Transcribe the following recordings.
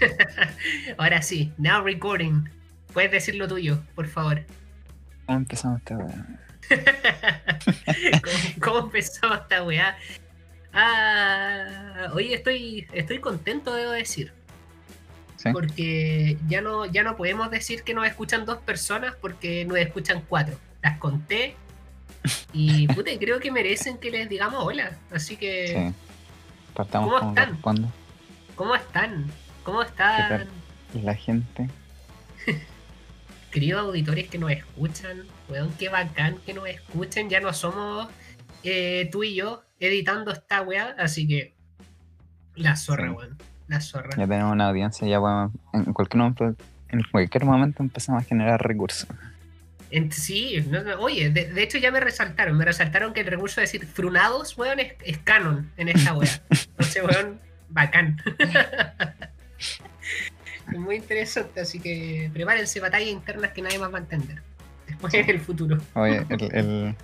Ahora sí, now recording. Puedes decir lo tuyo, por favor. ¿Cómo empezamos esta weá? ¿Cómo, cómo empezó esta weá? Ah, oye, estoy, estoy contento, debo decir. ¿Sí? Porque ya no, ya no podemos decir que nos escuchan dos personas porque nos escuchan cuatro. Las conté y puta, creo que merecen que les digamos hola. Así que, Sí. Partamos ¿Cómo están? ¿cómo están? ¿Cómo ¿Qué están, tal? La gente. queridos auditores que nos escuchan? Weón, qué bacán que nos escuchen. Ya no somos eh, tú y yo editando esta weá, así que la zorra, Sí. weón. La zorra. Ya tenemos una audiencia, ya podemos, en cualquier momento, en cualquier momento empezamos a generar recursos. En- sí, no, no, oye, de, de hecho ya me resaltaron, me resaltaron que el recurso de decir frunados, weón, es, es canon en esta weá. Entonces, weón, bacán. Es muy interesante, así que prepárense batallas internas que nadie más va a entender. Después en el futuro. Oye, el, el-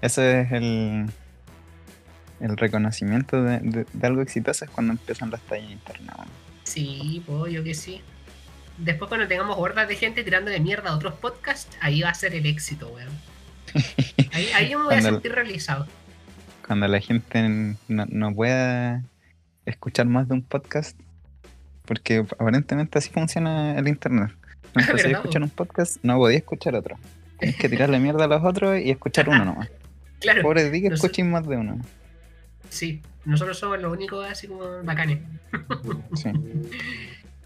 ese es el, el reconocimiento de, de- de algo exitoso es cuando empiezan las tallas internas. weón. Sí, pues yo que sí. Después cuando tengamos hordas de gente tirando de mierda a otros podcasts, ahí va a ser el éxito, weón. Ahí, ahí yo me voy a sentir realizado. Cuando la gente no, no pueda escuchar más de un podcast, porque aparentemente así funciona el internet. No Ah, empecé a ¿verdad, escuchar un podcast, no podía escuchar otro. Tienes que tirarle mierda a los otros y escuchar uno nomás. Claro, Pobre de ti que No más de uno. sí. Nosotros somos los únicos así como bacanes. Sí.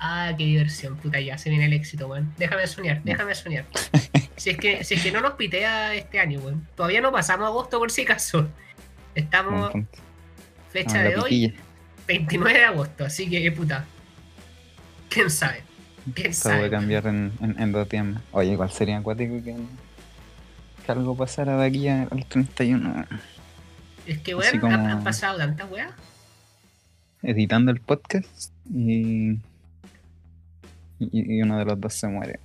Ah, qué diversión, puta ya, se viene el éxito, weón. Déjame soñar, déjame soñar. Si es que, si es que no nos pitea este año, weón. Todavía no pasamos agosto por si acaso. Estamos, fecha Vamos a de hoy, piquilla. 29 de agosto, así que puta. ¿Quién sabe? ¿Quién Todo puede sabe? cambiar en, en, en dos más. Oye, igual sería acuático que, que algo pasara de aquí al 31. Es que, weón, como- han, pasado tantas weas. Editando el podcast y, y, y uno de los dos se muere.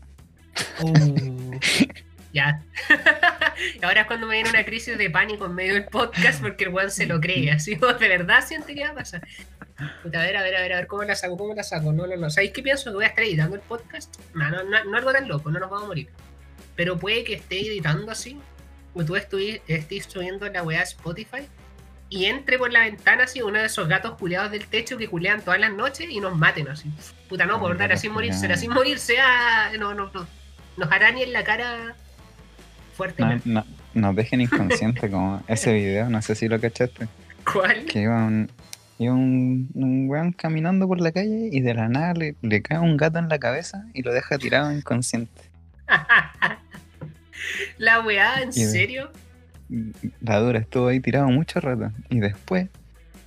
Uh, ya. ahora es cuando me viene una crisis de pánico en medio del podcast porque el weón se lo cree. Así, de verdad siente que va a pasar. A ver, a ver, a ver, a ver, ¿cómo la saco? ¿Cómo la saco? No, no, no. ¿Sabéis qué pienso? Que voy a estar editando el podcast. No, no, no, no algo tan loco, no nos vamos a morir. Pero puede que esté editando así, o tú estés subiendo la weá a Spotify y entre por la ventana así uno de esos gatos culeados del techo que culean todas las noches y nos maten así. Puta, no, por dar así morirse, así morirse, ah, no, no, no. Nos arañen la cara No, fuertemente. no- nos dejen inconscientes como ese video, no sé si lo cachaste. ¿Cuál? Que iba un, iba un, un weón caminando por la calle y de la nada le, le cae un gato en la cabeza y lo deja tirado inconsciente. la weá, ¿en Y serio? La dura estuvo ahí tirado mucho rato. Y después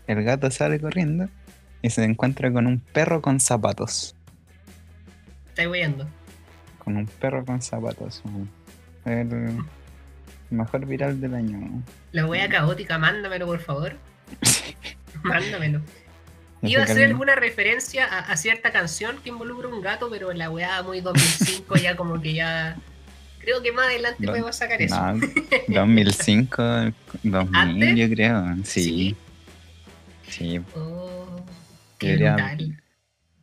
el gato sale corriendo y se encuentra con un perro con zapatos. Estáis weyando. Con un perro con zapatos. El mejor viral del año. La weá caótica, mándamelo por favor. Mándamelo. Iba a hacer alguna referencia a, a cierta canción que involucra un gato, pero la weá muy 2005 ya como que ya... Creo que más adelante podemos sacar eso. No, 2005, 2000 ¿Antes? yo creo. Sí, sí. Oh, qué brutal.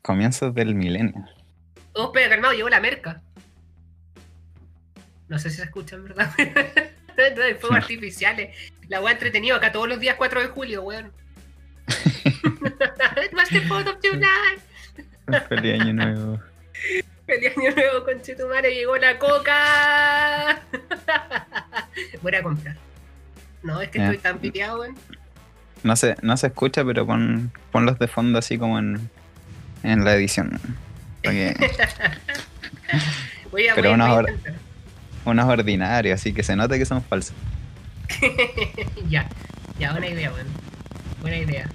Comienzos del milenio. Oh, espera, calmado, llegó la merca. No sé si se escucha, en verdad. hay fuegos artificiales. La weá entretenido acá todos los días 4 de julio, weón. Master Photo of Tonight. Feliz año nuevo. Feliz año nuevo, conchetumare, llegó la coca. Voy a comprar. No, es que estoy tan piteado, weón. No se, no se escucha, pero pon, ponlos de fondo así como en, en la edición. Voy a, Pero voy una voy unos ordinarios, así que se nota que son falsos. ya, ya, buena idea, weón. Buena idea.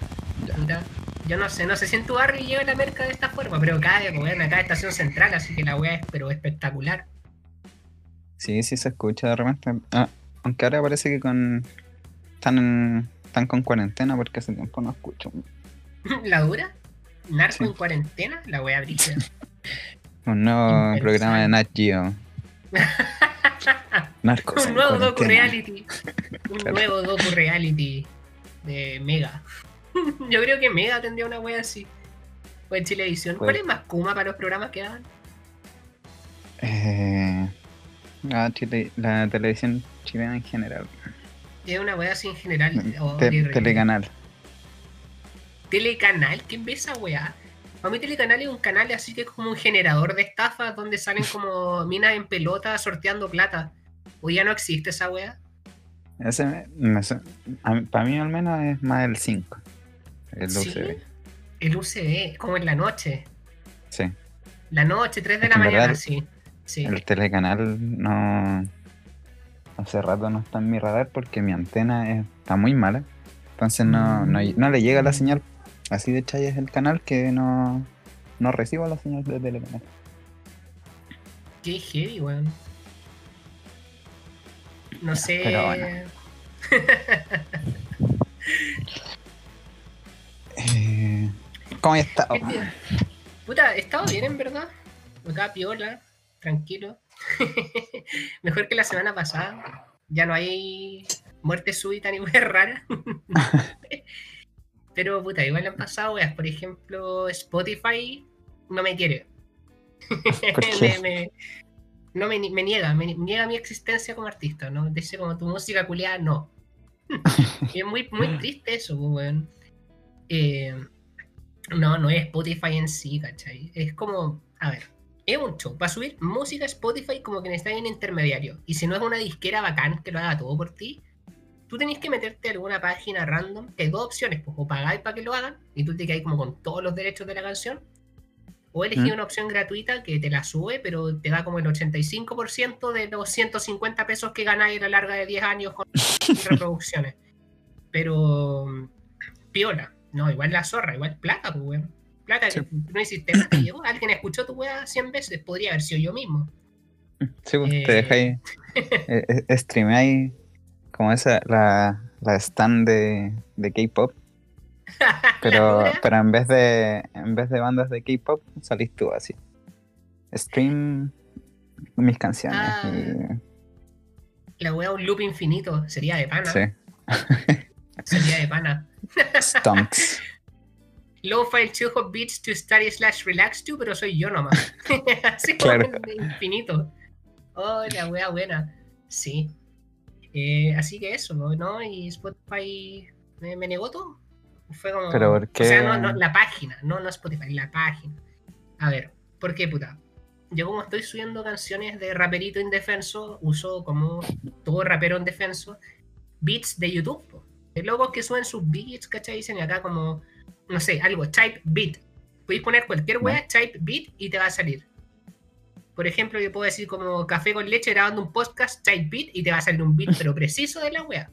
Ya. Yo no sé, no sé si en tu barrio lleva la merca de esta forma, pero acá, weón, acá estación central, así que la weá es pero espectacular. Sí, sí se escucha de repente. Ah, aunque ahora parece que con están, en- están con cuarentena porque hace tiempo no escucho. ¿La dura? ¿Narco Sí. en cuarentena? La weá brilla. Un nuevo programa de Nat Geo. Narcos un nuevo docu reality. Un Claro. nuevo docu reality de Mega. Yo creo que Mega tendría una wea así. O en Chilevisión. Pues- ¿Cuál es más Kuma para los programas que dan? Eh, la, Chile- la televisión chilena en general. Es una weá así en general. o Te- horrible. telecanal. Telecanal, ¿quién ve esa weá? Para mí Telecanal es un canal así que es como un generador de estafas donde salen como minas en pelota sorteando plata. O ya no existe esa weá. Ese, me- para mí al menos es más el 5. El Sí. UCB. El UCB, como en la noche. Sí. La noche, 3 de la mañana, verdad- sí. Sí. El telecanal no. Hace rato no está en mi radar porque mi antena es- está muy mala. Entonces no, no, no le llega la señal. Así de chaya es el canal que no, no recibo la señal de telecanal. Qué heavy, weón. No sé. pero bueno. Eh, ¿Cómo he estado? ¿Qué te- Puta, he estado bien en verdad. Acá piola, tranquilo. Mejor que la semana pasada. Ya no hay muerte súbita ni muerte rara. Pero puta, igual han pasado weas. Por ejemplo, Spotify no me quiere. Me- no me, me niega, me niega mi existencia como artista, ¿no? Dice como tu música culiada, no. y es muy, muy triste eso, pues, weón. Eh, no, no es Spotify en sí, ¿cachai? Es como, a ver, es un show. Para subir música a Spotify como que necesitas un intermediario. Y si no es una disquera bacán que lo haga todo por ti, tú tenés que meterte a alguna página random. que Hay dos opciones, pues, o pagáis para que lo hagan y tú te quedas como con todos los derechos de la canción. O elegí ¿Mm? una opción gratuita que te la sube, pero te da como el 85% de los 150 pesos que ganáis a la larga de 10 años con reproducciones. Pero, mm, piola. No, igual la zorra, igual plata, pues, weón. Plata Sí. que no hiciste te llegó. Alguien escuchó tu weá 100 veces, podría haber sido yo mismo. Sí, pues, Eh. te dejáis. eh, eh, streameáis como esa, la, la stand de, de K-pop. Pero, pero en vez de en vez de bandas de K-pop, salís tú así. Stream mis canciones. Ah. La weá un loop infinito, sería de pana. y, sí. Sería de pana. Stunts. Low file 2 hot beats to study slash relax to, pero soy yo nomás. Así Claro. de infinito. Oh, la wea buena. Sí. Eh, así que eso, ¿no? Y Spotify me, me negó todo. Fue como. Pero ¿por qué? O sea, no, no, la página, no, no Spotify, la página. A ver, ¿por qué, puta? Yo como estoy subiendo canciones de raperito indefenso, uso como todo rapero indefenso, beats de YouTube. po. De locos que suben sus beats, ¿cachai? Dicen acá como, no sé, algo, type beat. Podéis poner cualquier wea, type beat, y te va a salir. Por ejemplo, yo puedo decir como café con leche grabando un podcast, type beat, y te va a salir un beat, pero preciso de la wea.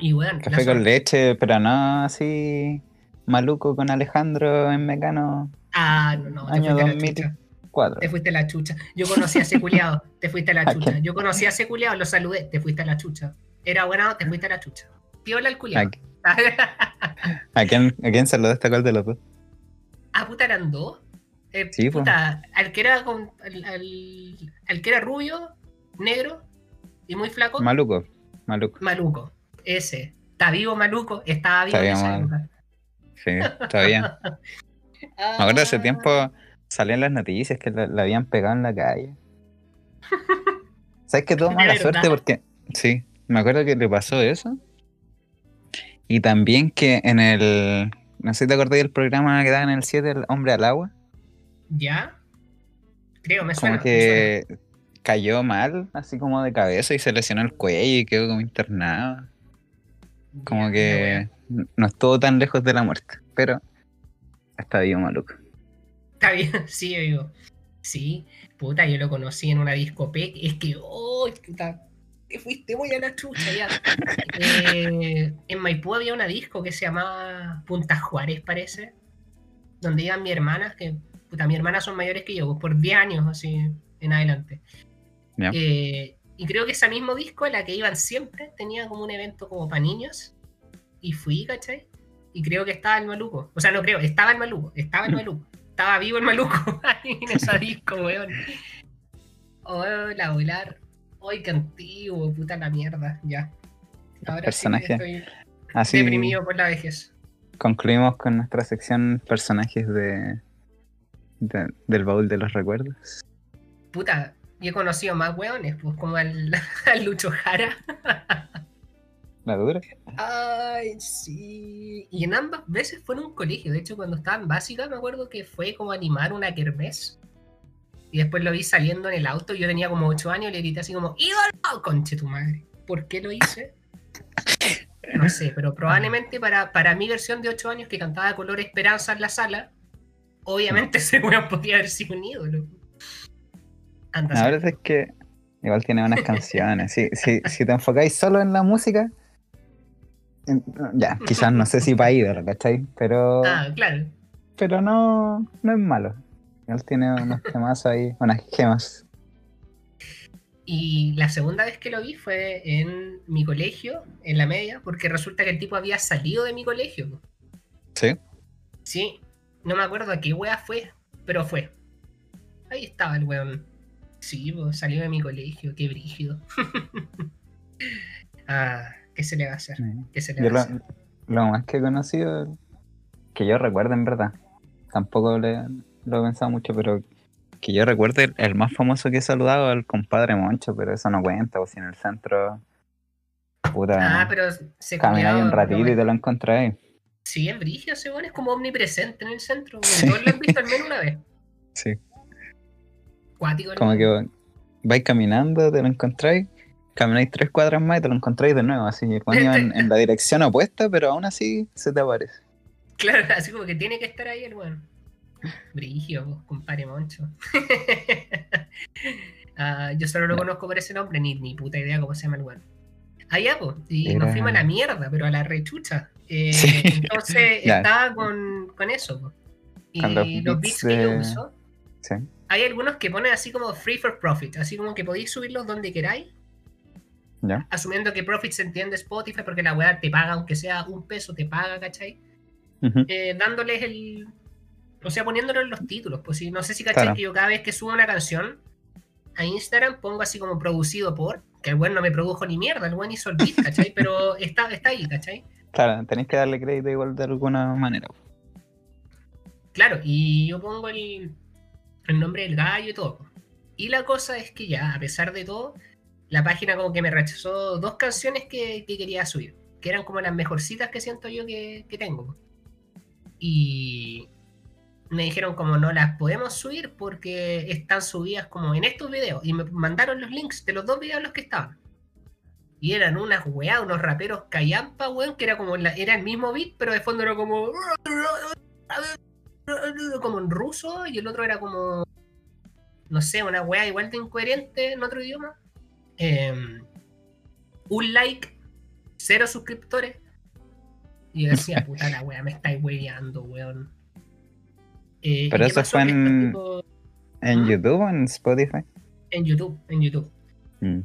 Y la Café con leche, pero no así maluco con Alejandro en Mecano Ah, no, no, Año fuiste a la 2000. chucha. 4. Te fuiste a la chucha. Yo conocí a ese culiao, te fuiste a la ¿A chucha. Yo conocí a ese culiao, lo saludé, te fuiste a la chucha. Era bueno, te fuiste a la chucha. Piola el culiao. ¿A, a quién, ¿A quién saludaste cuál de los dos? ah, puta, eran dos. Eh, Sí, po. puta, al que era con, al, al- al que era rubio, negro y muy flaco, Maluco. Maluco. maluco. Ese. Está vivo maluco, estaba vivo Está en bien, esa mal. época. Sí, todavía. Me acuerdo hace Ah, tiempo salían las noticias que la, la habían pegado en la calle. ¿Sabes que tuvo ¿De mala verdad? suerte? Porque, sí, me acuerdo que le pasó eso. Y también que en el. No sé si te acordás del programa que daban en el 7, El Hombre al Agua. ¿Ya? Creo, me suena. Como me suena. que cayó mal, así como de cabeza y se lesionó el cuello y quedó como internado. Como que no estuvo tan lejos de la muerte. Pero está vivo, maluco. Está bien, sí, amigo. Sí, puta, yo lo conocí en una discoteca. Es que, oh, puta, que fuiste muy a la chucha ya. Eh, en Maipú había una disco que se llamaba Punta Juárez, parece. Donde iban mis hermanas, que, puta, mis hermanas son mayores que yo, pues, por 10 años así en adelante. Ya. Eh, y creo que ese mismo disco, a la que iban siempre, tenía como un evento como para niños. Y fui, ¿cachai? Y creo que estaba el maluco. O sea, no creo, estaba el maluco, estaba el maluco. Estaba vivo el maluco ahí en esa disco, weón. Hola, volar. Ay, qué antiguo, puta la mierda, ya. Ahora Personaje sí que estoy Así, deprimido por la vejez. concluimos con nuestra sección personajes de, de- del baúl de los recuerdos. Puta, yo he conocido más weones, pues como al, al Lucho Jara. La dura. Ay, sí. Y en ambas veces fue en un colegio. De hecho, cuando estaba en básica, me acuerdo que fue como animar una kermés. Y después lo vi saliendo en el auto. Yo tenía como 8 años y le grité así como, ¡Ídolo! Conche tu madre. ¿Por qué lo hice? No sé, pero probablemente para, para mi versión de 8 años que cantaba Color Esperanza en la sala, obviamente ese weón podía haber sido un ídolo. Anda, La verdad es que igual tiene buenas canciones. Si, si, si te enfocáis solo en la música, ya, quizás no sé si para ídolo, ¿cachai? Pero, Ah, claro. pero no, no es malo. Él tiene unos temas ahí, unas gemas. Y la segunda vez que lo vi fue en mi colegio, en la media, porque resulta que el tipo había salido de mi colegio. Sí. Sí, no me acuerdo a qué wea fue, pero fue. Ahí estaba el weón. Sí, pues, salió de mi colegio, qué brígido. ah, ¿qué se le va a hacer? ¿Qué se le va a lo, hacer? lo más que he conocido, que yo recuerdo en verdad, tampoco le- lo he pensado mucho, pero que yo recuerde, el, el más famoso que he saludado al compadre Moncho, pero eso no cuenta, o si en el centro, puta, Ah, pero se camináis un ratito no, y te lo encontráis. Sí, es brígido ese weón, es como omnipresente en el centro. Todos lo han visto al menos una vez. Sí. Cuático. Como que vais caminando, te lo encontráis, camináis tres cuadras más y te lo encontráis de nuevo, así que en, en la dirección opuesta, pero aún así se te aparece. Claro, así como que tiene que estar ahí el weón. Brigio, vos, compadre Moncho. Ah, yo solo lo conozco por ese nombre, ni, ni puta idea cómo se llama el weón. Allá, pues, y nos Era- fuimos a la mierda, pero a la rechucha. Eh, Sí. Entonces estaba con, con eso. po. Y los beats, beats que yo uso, Sí. Hay algunos que ponen así como free for profit, así como que podéis subirlos donde queráis, ¿Ya? asumiendo que profit se entiende Spotify porque la weá te paga, aunque sea un peso, te paga, ¿cachai? Eh, dándoles el. O sea, poniéndolo en los títulos. Pues sí, no sé si cachai Claro. que yo cada vez que subo una canción a Instagram pongo así como producido por. Que el buen no me produjo ni mierda, el buen hizo el beat, ¿cachai? Pero está, está ahí, ¿cachai? Claro, tenéis que darle crédito igual de alguna manera. Claro, y yo pongo el, el nombre del gallo y todo. Y la cosa es que ya, a pesar de todo, la página como que me rechazó dos canciones que, que quería subir. Que eran como las mejorcitas que siento yo que, tengo. Y me dijeron como no las podemos subir porque están subidas como en estos videos. Y me mandaron los links de los dos videos en los que estaban. Y eran unas weá, unos raperos callampa, weón, que era como era el mismo beat, pero de fondo era como como en ruso y el otro era como no sé, una weá igual de incoherente en otro idioma. Eh, un like, cero suscriptores. Y yo decía, puta la weá, me estáis weyando, weón. Eh, Pero ¿y qué eso fue estos en- tipos- ¿En ¿Mm? YouTube o en Spotify? en YouTube, en YouTube. Mm.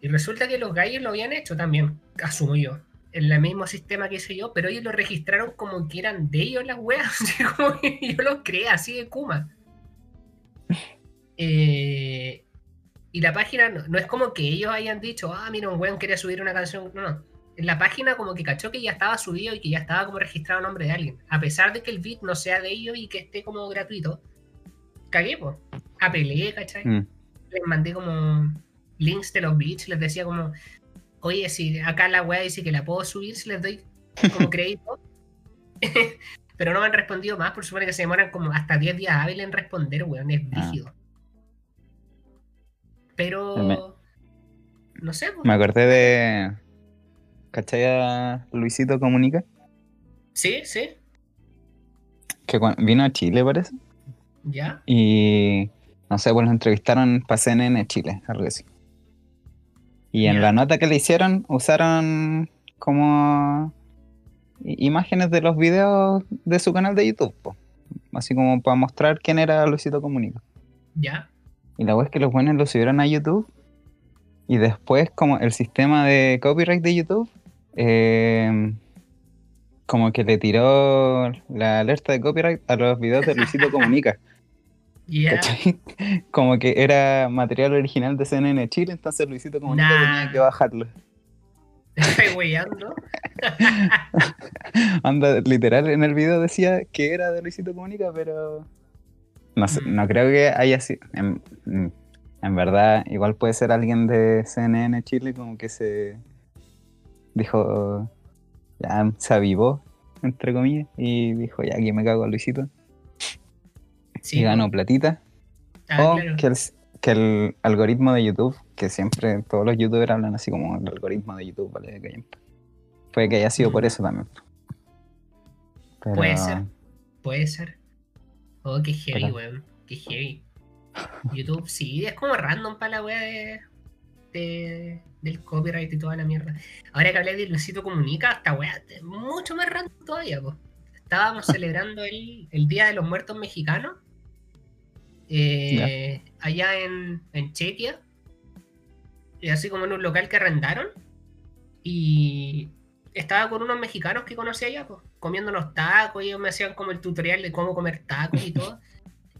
Y resulta que los gallos lo habían hecho también, asumo yo, en el mismo sistema que hice yo, pero ellos lo registraron como que eran de ellos las weas, así como que yo los creé así de Kuma. Eh, y la página no, no es como que ellos hayan dicho, ah, mira, un weón quería subir una canción, no, no. En la página como que cachó que ya estaba subido y que ya estaba como registrado a nombre de alguien. A pesar de que el beat no sea de ellos y que esté como gratuito, cagué, pues. Apelé, ¿cachai? Mm. les mandé como links de los beats, les decía como, oye, si acá la weá dice que la puedo subir, si les doy como crédito. Pero no me han respondido más, por supuesto que se demoran como hasta 10 días hábiles en responder, weón, es Ah. rígido. Pero... Me- No sé, pues. Me acordé de. ¿Cachai a Luisito Comunica? Sí, sí, Que vino a Chile, parece. ya. Y. No sé, pues lo entrevistaron para CNN Chile, algo así. Y en la nota que le hicieron, usaron como imágenes de los videos de su canal de YouTube, po. así como para mostrar quién era Luisito Comunica. Ya. Y la web es que los buenos lo subieron a YouTube. Y después, como el sistema de copyright de YouTube, eh, como que le tiró la alerta de copyright a los videos de Luisito Comunica. Como que era material original de CNN Chile, entonces Luisito Comunica Nah. tenía que bajarlo. ¿Me estás weyando? Anda, literal, en el video decía que era de Luisito Comunica, pero. No sé, Mm. no creo que haya sido. En, en verdad, igual puede ser alguien de CNN Chile, como que se. Dijo. Ya se avivó, entre comillas, y dijo, ya aquí me cago a Luisito. Sí, y ganó po. platita. Ah, o claro. que, el, que el algoritmo de YouTube, que siempre todos los youtubers hablan así como el algoritmo de YouTube, vale, puede que haya sido por Mm. eso también. Pero- Puede ser. Puede ser. Oh, qué heavy, Pero- weón. Qué heavy. YouTube, sí, es como random para la wea de, de- del copyright y toda la mierda. Ahora que hablé de Luisito Comunica, esta wea es mucho más random todavía. Estábamos celebrando el, el Día de los Muertos Mexicanos. Eh, allá en, en Chequia. Y así como en un local que arrendaron. Y estaba con unos mexicanos que conocí allá, pues, comiendo unos tacos, y ellos me hacían como el tutorial de cómo comer tacos y todo.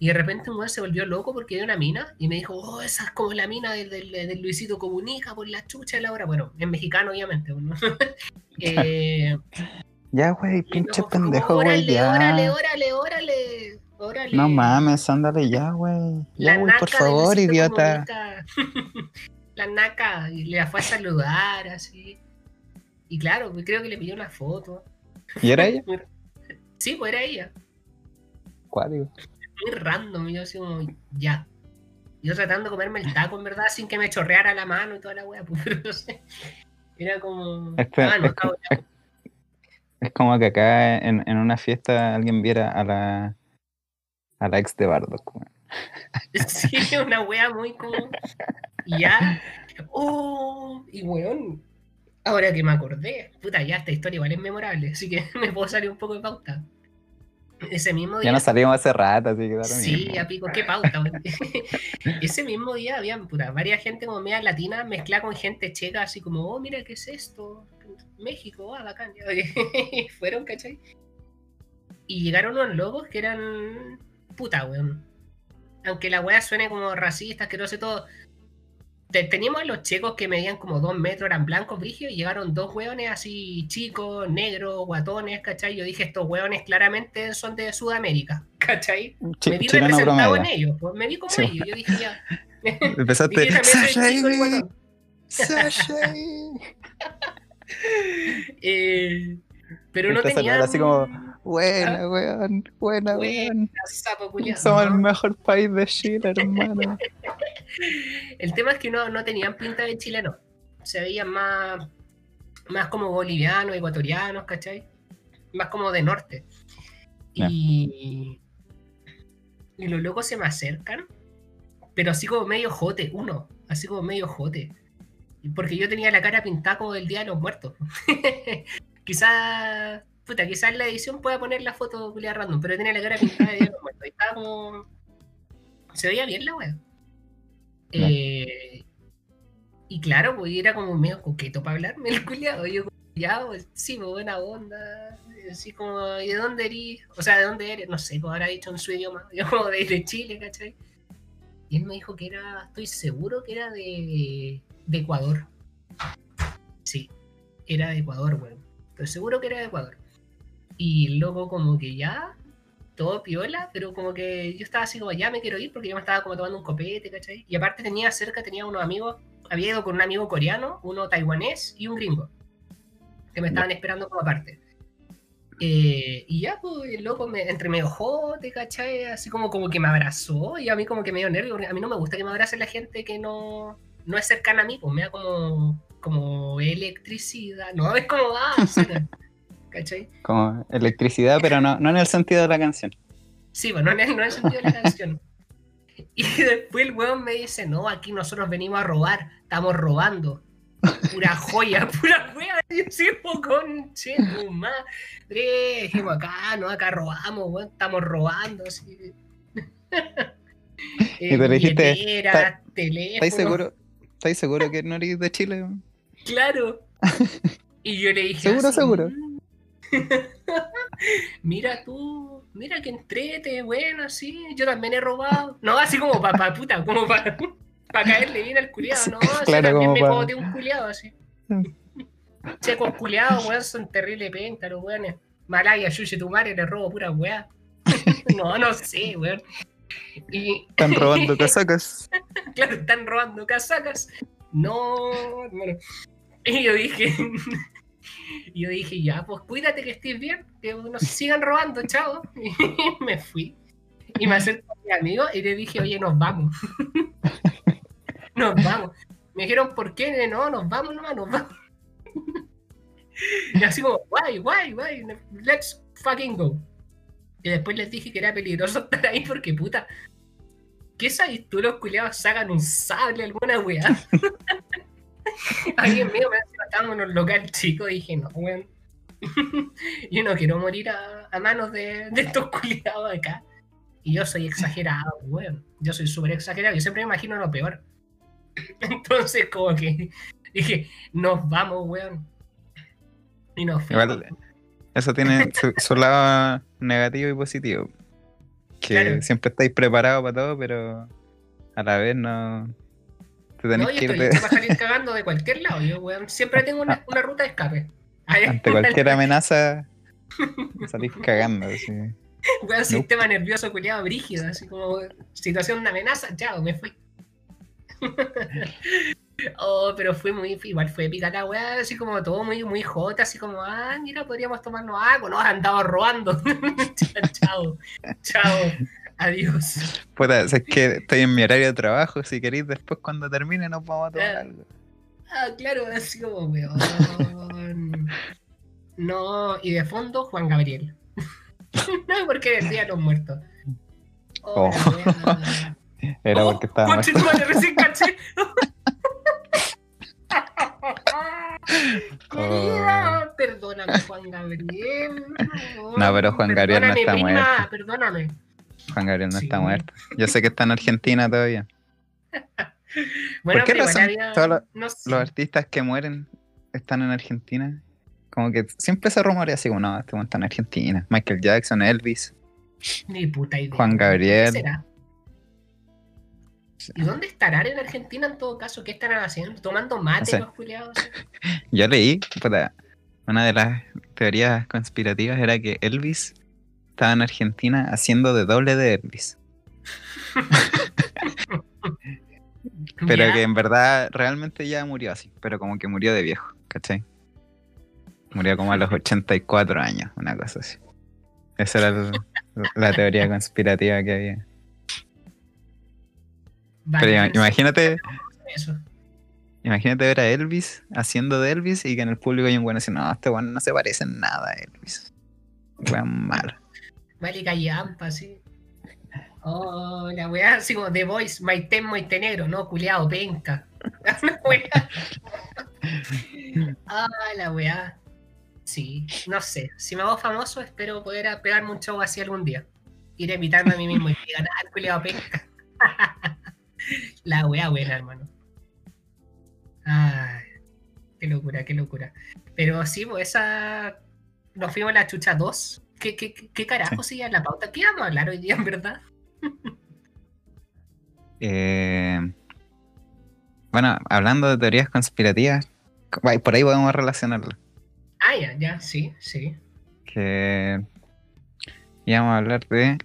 Y de repente un weón se volvió loco porque vio una mina y me dijo, oh, esa es como la mina del, del- del Luisito Comunica por la chucha de la hora. Bueno, en mexicano, obviamente. ¿no? Eh, Ya, güey, pinche pendejo, güey, órale, órale, órale, órale, órale. No mames, ándale ya, güey. Ya, güey, por favor, idiota. La naca, y le fue a saludar, así. Y claro, creo que le pidió una foto. ¿Y era ella? Sí, pues era ella. Cuático. Muy random, yo así como, ya. Yo tratando de comerme el taco, en verdad, sin que me chorreara la mano y toda la wea, pues, no sé. Era como. Este- ah, no, es, es- es como que acá en, en una fiesta alguien viera a la a la ex de Bardock. Sí, una wea muy como. Ya. Oh, y weón. Ahora que me acordé, puta, ya esta historia igual es memorable, así que me puedo salir un poco de pauta. Ese mismo día. Ya nos salimos hace rato, así que Sí, mismo. a pico, qué pauta, weón. Ese mismo día había puta, varias gente como media latina mezclada con gente checa, así como, oh, mira, ¿qué es esto? México, ah, bacán. Fueron, ¿cachai? Y llegaron unos locos que eran puta, weón. Aunque la weá suene como racista, que no sé todo. Te- teníamos a los checos que medían como dos metros, eran blancos, brigios, y llegaron dos weones así chicos, negros, guatones, ¿cachai? Yo dije, estos weones claramente son de Sudamérica, ¿cachai? Me vi representado en promedio. ellos, pues me vi como Sí. ellos. Yo dije, ya. Empezaste. Vi que también soy "Sasha chico y Amy, guatón". Sasha Amy". Eh, pero no Empieza a tenían... hablar así como, Buena, weón, buena, weón. Somos el mejor país de Chile, hermano. El tema es que no, no tenían pinta de chilenos. Se veían más, más como bolivianos, ecuatorianos, ¿cachai? Más como de norte. Y, y los locos se me acercan, pero así como medio jote, uno, así como medio jote. Porque yo tenía la cara pintada como del Día de los Muertos. quizás, puta, quizás en la edición pueda poner la foto culia random, pero tenía la cara pintada de Muertos. Y estaba como... Se veía bien la wea. Eh, y claro, pues era como medio coqueto para hablarme el culiado. Yo, ya, pues, sí, pues, buena onda. Así como, ¿y de dónde eres? O sea, ¿de dónde eres? No sé, como habrá dicho en su idioma. Yo como de, de Chile, ¿cachai? Y él me dijo que era, estoy seguro que era de, de Ecuador. Sí, era de Ecuador, weón. Estoy seguro que era de Ecuador. Y luego como que ya, todo piola, pero como que yo estaba así como, ya me quiero ir porque yo me estaba como tomando un copete, ¿cachai? Y aparte tenía cerca, tenía unos amigos, había ido con un amigo coreano, uno taiwanés y un gringo, que me estaban esperando como aparte. Eh, y ya, pues, el loco me, entre medio jote, ¿cachai? Así como, como que me abrazó y a mí como que me dio nervio, porque a mí no me gusta que me abrace la gente que no, no es cercana a mí, pues me da como, como electricidad, no, es como, ah, suena, ¿cachai? Como electricidad, pero no, no en el sentido de la canción. Sí, bueno, no en el, no en el sentido de la canción. Y después el weón me dice, no, aquí nosotros venimos a robar, estamos robando. Pura joya, pura wea. Y yo sí, conche, tu madre. Dijimos acá, no, acá robamos, weón, estamos robando. Así. Y tú le dijiste, billetera, teléfono. ¿Estáis seguro? ¿Estáis seguro que no eres de Chile? Claro. Y yo le dije. Seguro, así, seguro. Mira tú, mira que entrete, bueno, sí, yo también he robado. No, así como para pa, puta, como para caerle bien al culiado, no, así Claro, también me pa- boté un culiado así. Checos culiados, weón, son terrible penca los weones. Malaya, Yushi, tu madre, le robo pura weá. no, no sé, weón. Y, Están robando casacas. claro, están robando casacas. No, hermano. Y yo dije, y yo dije, ya, pues cuídate que estés bien, que no se sigan robando, chao. Y me fui. Y me acerqué a mi amigo y le dije, oye, nos vamos. nos vamos. Me dijeron, ¿por qué? No, nos vamos nomás, nos vamos. y así como, guay, guay, guay, let's fucking go. Y después les dije que era peligroso estar ahí porque, puta, ¿qué sabes tú? Los culiados sacan un sable, alguna weá. Alguien mío me decía, estábamos en un local chico y dije, no, weón. yo no quiero morir a, a manos de, de estos culiados acá. Y yo soy exagerado, weón. Yo soy súper exagerado. Yo siempre me imagino lo peor. Entonces, como que dije, nos vamos, weón. Y nos fuimos. Eso tiene su, su lado negativo y positivo. Que Claro. siempre estáis preparados para todo, pero a la vez no. Te tenés No, yo que ir estoy para salir cagando de cualquier lado. Yo, weón, siempre tengo una, una ruta de escape. Ahí- ante cualquier amenaza. Salís cagando. así. Weón, sistema nervioso culiado brígido, así como situación de amenaza, chao, me fui. oh, pero fue muy, igual fue épica la weá, así como todo muy, muy jota, así como, ah, mira, podríamos tomarnos algo, nos andaba robando. chao, chao, adiós. Puta, es que estoy en mi horario de trabajo. Si queréis, después cuando termine, nos vamos a tomar Ah. algo. Ah, claro, así como, weón. No, y de fondo, Juan Gabriel. no, porque el día de los muertos. Oh, Oh. Era Oh, porque estaba muerto. recién caché. Oh. Querida, Perdóname, Juan Gabriel. No, pero Juan Gabriel no está muerto. Perdóname. Juan Gabriel no está muerto. Yo sé que está en Argentina todavía. Bueno, qué pero igual razón había- todos los- no sé. Los artistas que mueren están en Argentina. Como que siempre se rumorea así no, este está en Argentina. Michael Jackson, Elvis. Ni puta idea. Juan Gabriel. ¿Qué será? ¿Y dónde estarán en Argentina en todo caso? ¿Qué estarán haciendo? ¿Tomando mate los culiados? Yo leí, puta, una de las teorías conspirativas era que Elvis estaba en Argentina haciendo de doble de Elvis. Pero que en verdad realmente ya murió así, pero como que murió de viejo, ¿cachai? Murió como a los 84 años, una cosa así. Esa era la teoría conspirativa que había. vale, Pero pero imagínate, Eso. imagínate ver a Elvis haciendo de Elvis y que en el público hay un bueno diciendo, no, este bueno no se parece en nada a Elvis. Weón malo. Vale, callampa, sí. Oh, la weá, así como The Voice, Maiten, Negro, no, culeado, penca. La weá. Ah, la weá. Sí, no sé. Si me hago famoso, espero poder pegarme un show así algún día. Ir a invitarme a mí mismo y ganar al culeado penca. la weá buena, hermano. Ay, qué locura, qué locura. Pero sí, pues esa. Nos fuimos a la chucha 2. ¿Qué, qué, qué- carajo sigue la pauta? ¿Qué vamos a hablar hoy día, en verdad? Eh, bueno, hablando de teorías conspirativas, por ahí podemos relacionarlo. Ah, ya, ya, sí, sí. Que íbamos a hablar de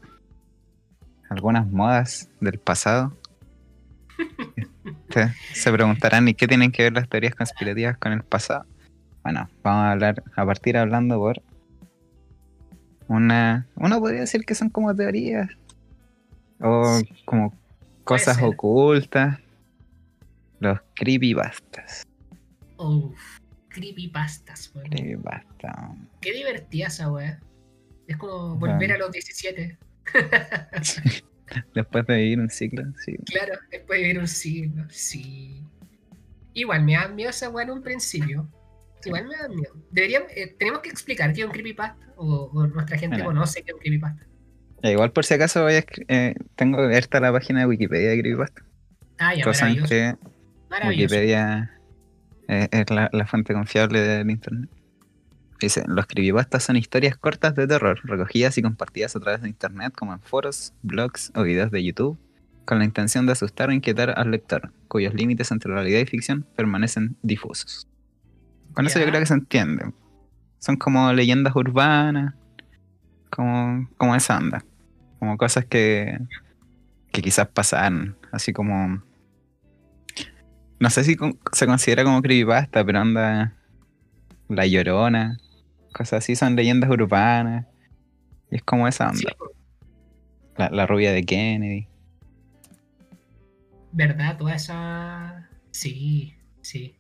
algunas modas del pasado. Se, se preguntarán, ¿y qué tienen que ver las teorías conspirativas con el pasado? Bueno, vamos a hablar, a partir hablando por una, uno podría decir que son como teorías o Sí, como cosas ocultas, los creepypastas. Uf, creepypastas, weón. Creepypasta. Qué divertida esa weá. Es como volver a los 17. Después de vivir un ciclo, sí. Claro, después de vivir un siglo. Sí. Igual me da miedo esa weá en un principio. Igual me da miedo. Deberíamos, eh, tenemos que explicar qué es un creepypasta. O, o nuestra gente conoce qué es un creepypasta. Ya, igual por si acaso voy a escri- eh, tengo abierta la página de Wikipedia de Creepypasta. Ah, ya, cosa en maravilloso. que Maravilloso. Wikipedia eh, es la, la fuente confiable del internet. Dice, los creepypastas son historias cortas de terror, recogidas y compartidas a través de internet como en foros, blogs o videos de YouTube, con la intención de asustar o inquietar al lector, cuyos límites entre realidad y ficción permanecen difusos. Con eso yo creo que se entiende. Son como leyendas urbanas, como, como esa onda. Como cosas que, que quizás pasaron, así como... No sé si con- se considera como creepypasta, pero anda La Llorona, cosas así, son leyendas urbanas. Y es como esa Sí, onda. La, la rubia de Kennedy. ¿verdad? Toda esa. Sí, sí.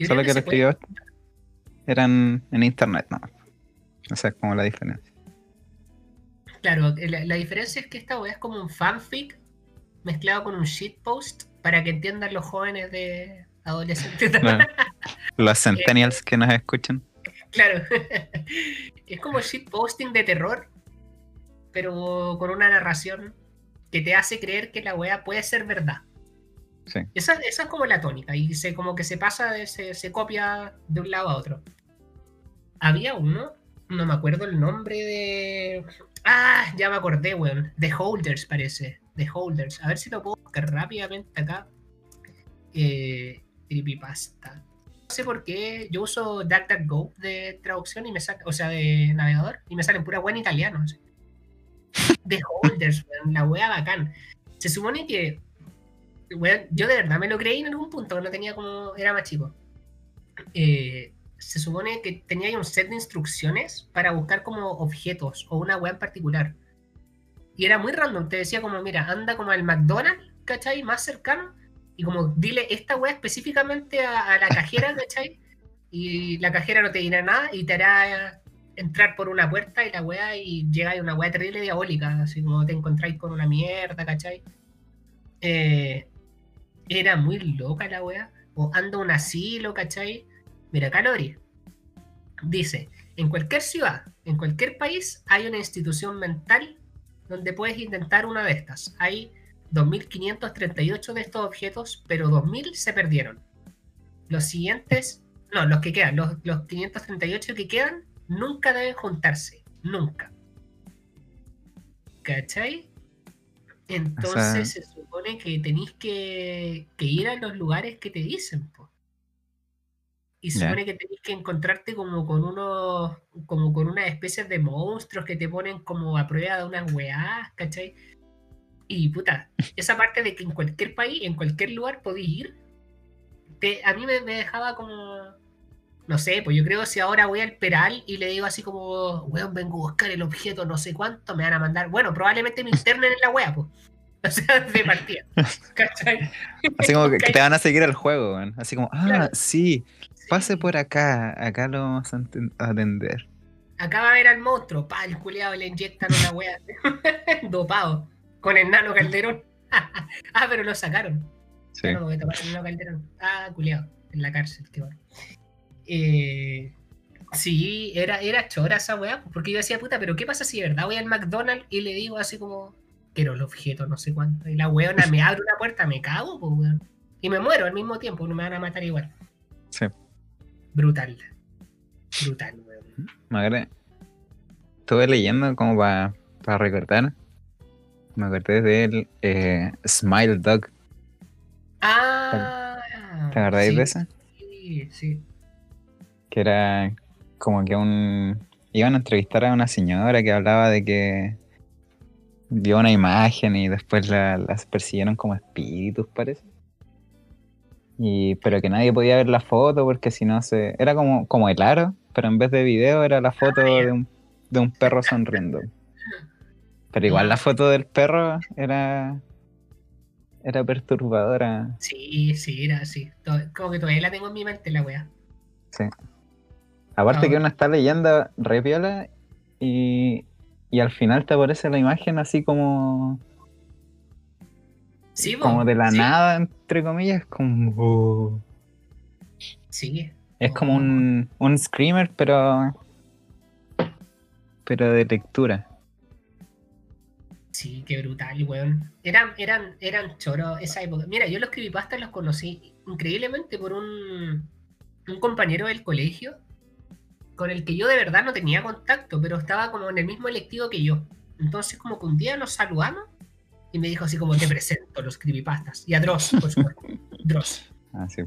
Solo que se los creepypastas eran en internet, ¿no? Esa es como la diferencia. Claro, la, la diferencia es que esta weá es como un fanfic mezclado con un shitpost para que entiendan los jóvenes de adolescentes. Los centennials que nos escuchan. Claro. es como shitposting de terror, pero con una narración que te hace creer que la weá puede ser verdad. Sí. Esa, esa es como la tónica, y se, como que se pasa, se, se copia de un lado a otro. Había uno, no me acuerdo el nombre de. Ah, ya me acordé, weón. The Holders parece. The Holders. A ver si lo puedo buscar rápidamente acá. Eh, creepypasta. No sé por qué yo uso DuckDuckGo de traducción y me sale, o sea, de navegador, y me salen pura buena italiano. The Holders, weón, la wea bacán. Se supone que, weón, yo de verdad me lo creí en algún punto, no tenía como, era más chico. Eh, se supone que tenía un set de instrucciones para buscar como objetos o una wea en particular. Y era muy random, te decía como, mira, anda como al McDonald's, ¿cachai? Más cercano y como dile esta weá específicamente a, a la cajera, ¿cachai? Y la cajera no te dirá nada y te hará entrar por una puerta y la weá y llega una weá terrible diabólica, así como te encontráis con una mierda, ¿cachai? Eh, era muy loca la weá. O anda un asilo, ¿cachai? Mira, Calori dice, en cualquier ciudad, en cualquier país, hay una institución mental donde puedes intentar una de estas. Hay 2.538 de estos objetos, pero 2.000 se perdieron. Los siguientes, no, los que quedan, los, los 538 que quedan, nunca deben juntarse. Nunca. ¿Cachai? Entonces supone que tenéis que, que ir a los lugares que te dicen, po. Y se Ya. supone que tenéis que encontrarte como con unos, como con unas especies de monstruos que te ponen como a prueba de unas weás, ¿cachai? Y puta, esa parte de que en cualquier país, en cualquier lugar podéis ir, te- a mí me, me dejaba como, no sé, pues yo creo si ahora voy al Peral y le digo así como, weón, vengo a buscar el objeto no sé cuánto, me van a mandar, bueno, probablemente me internen en la wea, pues. O sea, de partida. ¿Cachai? Así como que, te van a seguir el juego, weón. Así como, ah, Claro. sí, pase por acá, acá lo vamos a atender. Acá va a ver al monstruo, pa, el culiado le inyectan una wea dopado con el nano calderón. ah, pero lo sacaron. Sí. No, porque el nano calderón. Ah, culiado, en la cárcel, qué bueno. Eh, sí, era, era chora esa weá, porque yo decía, puta, pero ¿qué pasa si de verdad voy al McDonald's y le digo así como, quiero el objeto, no sé cuánto, y la weona me abre una puerta, me cago, pues weón. Y me muero al mismo tiempo, no me van a matar igual. Sí. Brutal. Brutal, weón. Acordé. Estuve leyendo como para recordar. Me acordé del eh, Smile Dog. Ah, ¿Te acordáis sí, de esa? Sí, sí. Que era como que un. Iban a entrevistar a una señora que hablaba de que vio una imagen y después la- las persiguieron como espíritus, parece. Y, pero que nadie podía ver la foto porque si no se. Era como, como el aro, pero en vez de video era la foto Ah, de, un, de un perro sonriendo. Pero igual la foto del perro era. Era perturbadora. Sí, sí, era así. Como que todavía la tengo en mi mente la wea. Sí. Aparte que uno está leyendo re piola y, y al final te aparece la imagen así como, Sí, como de la sí, nada, entre comillas, como... oh. Sí. Es como un, un screamer, pero... Pero de lectura. Sí, qué brutal, weón. Eran, eran, eran choros esa época. Mira, yo los creepypastas los conocí increíblemente por un, un compañero del colegio con el que yo de verdad no tenía contacto, pero estaba como en el mismo electivo que yo. Entonces, como que un día nos saludamos y me dijo así como te presento los creepypastas. Y a Dross, por supuesto. Dross. Ah, sí.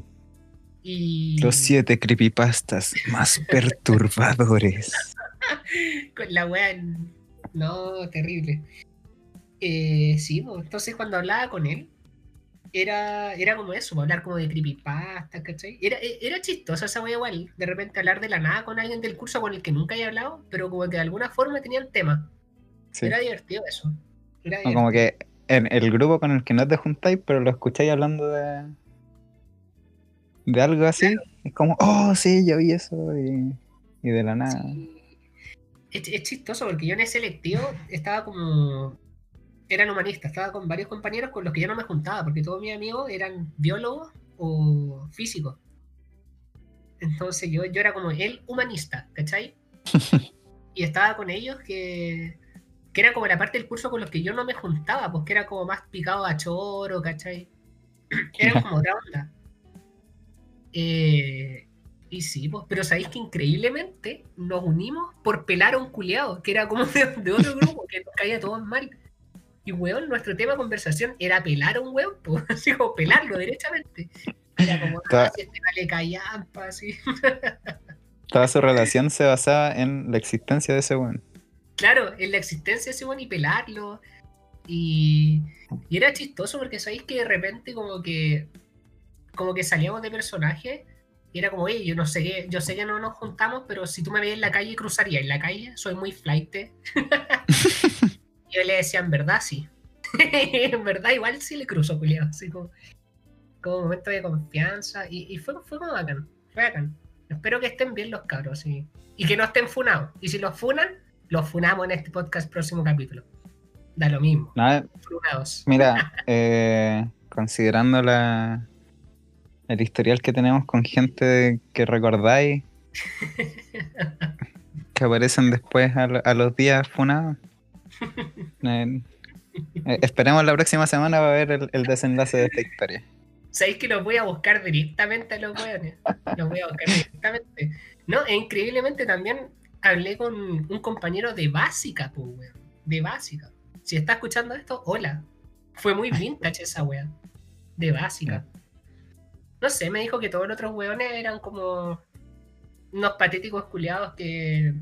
Y Los siete creepypastas más perturbadores. con la wea. en- No, terrible. Eh, sí, pues, entonces cuando hablaba con él, era, era como eso, pues, hablar como de creepypasta, ¿cachai? Era, e- era chistoso esa wea igual, de repente hablar de la nada con alguien del curso con el que nunca había hablado, pero como que de alguna forma tenían tema. Sí. Era divertido eso. Era como que en el grupo con el que no te juntáis, pero lo escucháis hablando de. de algo así. Es como, oh, sí, yo vi eso. Y, y de la nada. Sí. Es, es chistoso porque yo en ese selectivo estaba como. Eran humanistas, estaba con varios compañeros con los que yo no me juntaba, porque todos mis amigos eran biólogos o físicos. Entonces yo, yo era como el humanista, ¿cachai? y estaba con ellos que, que era como la parte del curso con los que yo no me juntaba, porque era como más picado a choro, ¿cachai? Eran como otra onda. Eh, y sí, pues, pero sabéis que increíblemente nos unimos por pelar a un culeado, que era como de, de otro grupo, que nos caía todos mal. Y weón, nuestro tema de conversación era pelar a un weón, pues, así como pelarlo derechamente. Era como, ah, si este no le caían, pa, así. Toda su relación se basaba en la existencia de ese weón. Claro, en la existencia de ese weón y pelarlo. Y, y era chistoso porque sabéis que de repente como que como que salíamos de personaje y era como, oye, yo no sé qué, yo sé que no nos juntamos, pero si tú me veías en la calle, cruzaría en la calle, soy muy flight. Y yo le decía, en verdad sí. en verdad igual sí le cruzo, culiado. Así como, como momento de confianza. Y, y fue, fue como bacán, fue bacán. Espero que estén bien los cabros sí. y que no estén funados. Y si los funan, los funamos en este podcast próximo capítulo. Da lo mismo, Nada, funados. mira, eh, considerando la, el historial que tenemos con gente que recordáis, que aparecen después a los días funados. Eh, eh, esperemos la próxima semana para ver el, el desenlace de esta historia. Sabéis que los voy a buscar directamente a los weones. Los voy a buscar directamente. No, e increíblemente también hablé con un compañero de básica, pues, weón. De básica. Si está escuchando esto, hola. Fue muy vintage esa weá. De básica. No sé, me dijo que todos los otros weones eran como unos patéticos culiados que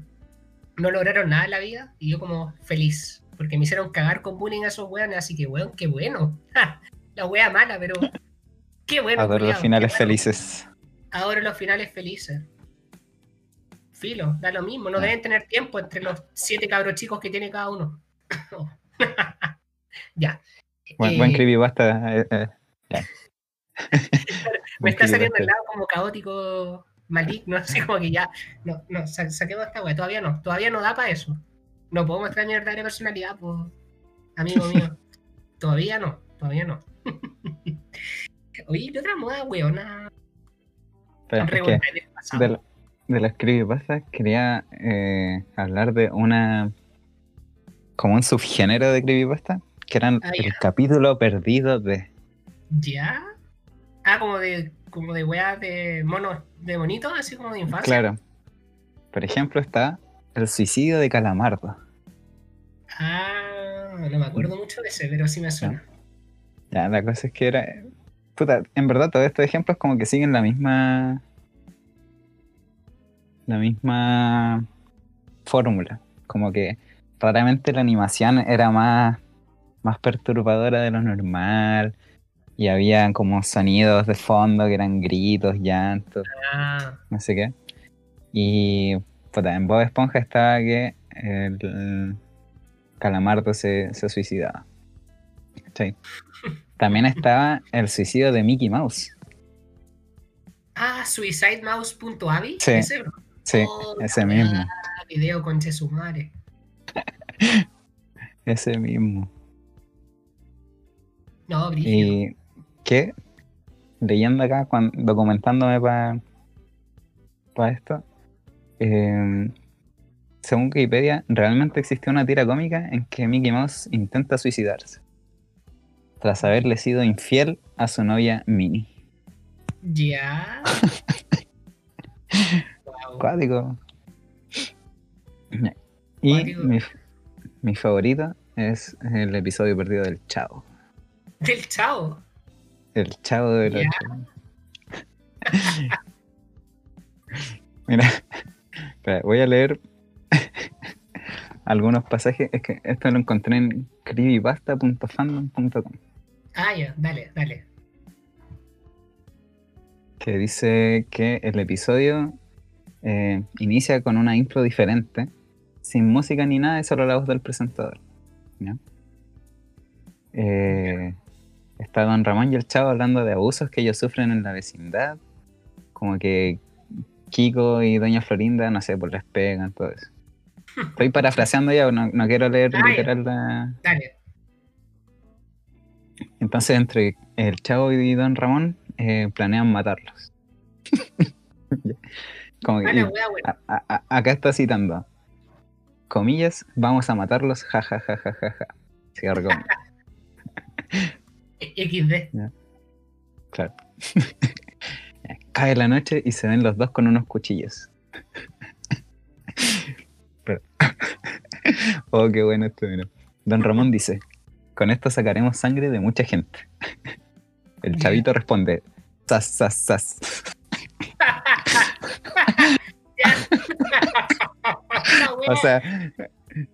no lograron nada en la vida. Y yo como feliz. Porque me hicieron cagar con bullying a esos weones. Así que, weón, qué bueno. Ja, la wea mala, pero qué bueno. Adoro los finales bueno. felices. Ahora los finales felices. Filo, da lo mismo. No deben tener tiempo entre los siete cabros chicos que tiene cada uno. ya. Buen, Eh, buen creepypasta. eh, eh, me Buen está saliendo el lado como caótico, maligno, así como que ya. No, no, sa- saquemos esta wea. Todavía no. Todavía no da para eso. No puedo mostrar mi verdadera personalidad, pues, amigo mío. todavía no. Todavía no. Oye, ¿qué otra moda, weona? Es que- pasado? de, la- de las creepypastas quería eh, hablar de una como un subgénero de creepypasta que eran Ah, el capítulo perdido de ¿Ya? Ah, como de, como de weas de monos, de bonitos, así como de infancia. claro por ejemplo está el suicidio de Calamardo Ah, no me acuerdo mucho de ese, pero sí me suena. ya la cosa es que era puta en verdad todos estos ejemplos como que siguen la misma la misma fórmula como que raramente la animación era más más perturbadora de lo normal y había como sonidos de fondo que eran gritos, llantos, Ah, no sé qué. Y puta, en Bob Esponja estaba que el Calamardo se, se suicidaba. ¿Cachai? También estaba el suicidio de Mickey Mouse. ah suicidemouse.avi. Sí, Ese. Sí, Oh, ese mismo, Video con Chesumare. ese mismo. No. Y que, leyendo acá, cuan- documentándome para esto, eh, según Wikipedia, realmente existió una tira cómica en que Mickey Mouse intenta suicidarse tras haberle sido infiel a su novia Minnie. Ya. Wow. Cuático. Y Cuático. mi, mi favorito es el episodio perdido del Chavo. Del chavo. El Chavo del Ya. Ocho. Mira, espera, voy a leer algunos pasajes. Es que esto lo encontré en creepypasta.fandom.com. Ah, ya, dale, dale. Que dice que el episodio eh, inicia con una intro diferente, sin música ni nada, es solo la voz del presentador. ¿ya? Eh, está Don Ramón y el Chavo hablando de abusos que ellos sufren en la vecindad. Como que Kiko y Doña Florinda, no sé, pues les pegan, todo eso. Estoy parafraseando ya, no, no quiero leer ya. literal la... Dale. Entonces entre el Chavo y Don Ramón eh, planean matarlos. Como que- buena. a- a- acá está citando. Comillas, vamos a matarlos, ja ja ja ja ja ja. XD. Claro. Cae la noche y se ven los dos con unos cuchillos. Pero- oh, qué bueno esto, mira. Don Ramón dice, con esto sacaremos sangre de mucha gente. El chavito responde, sas, sas, sas. O sea,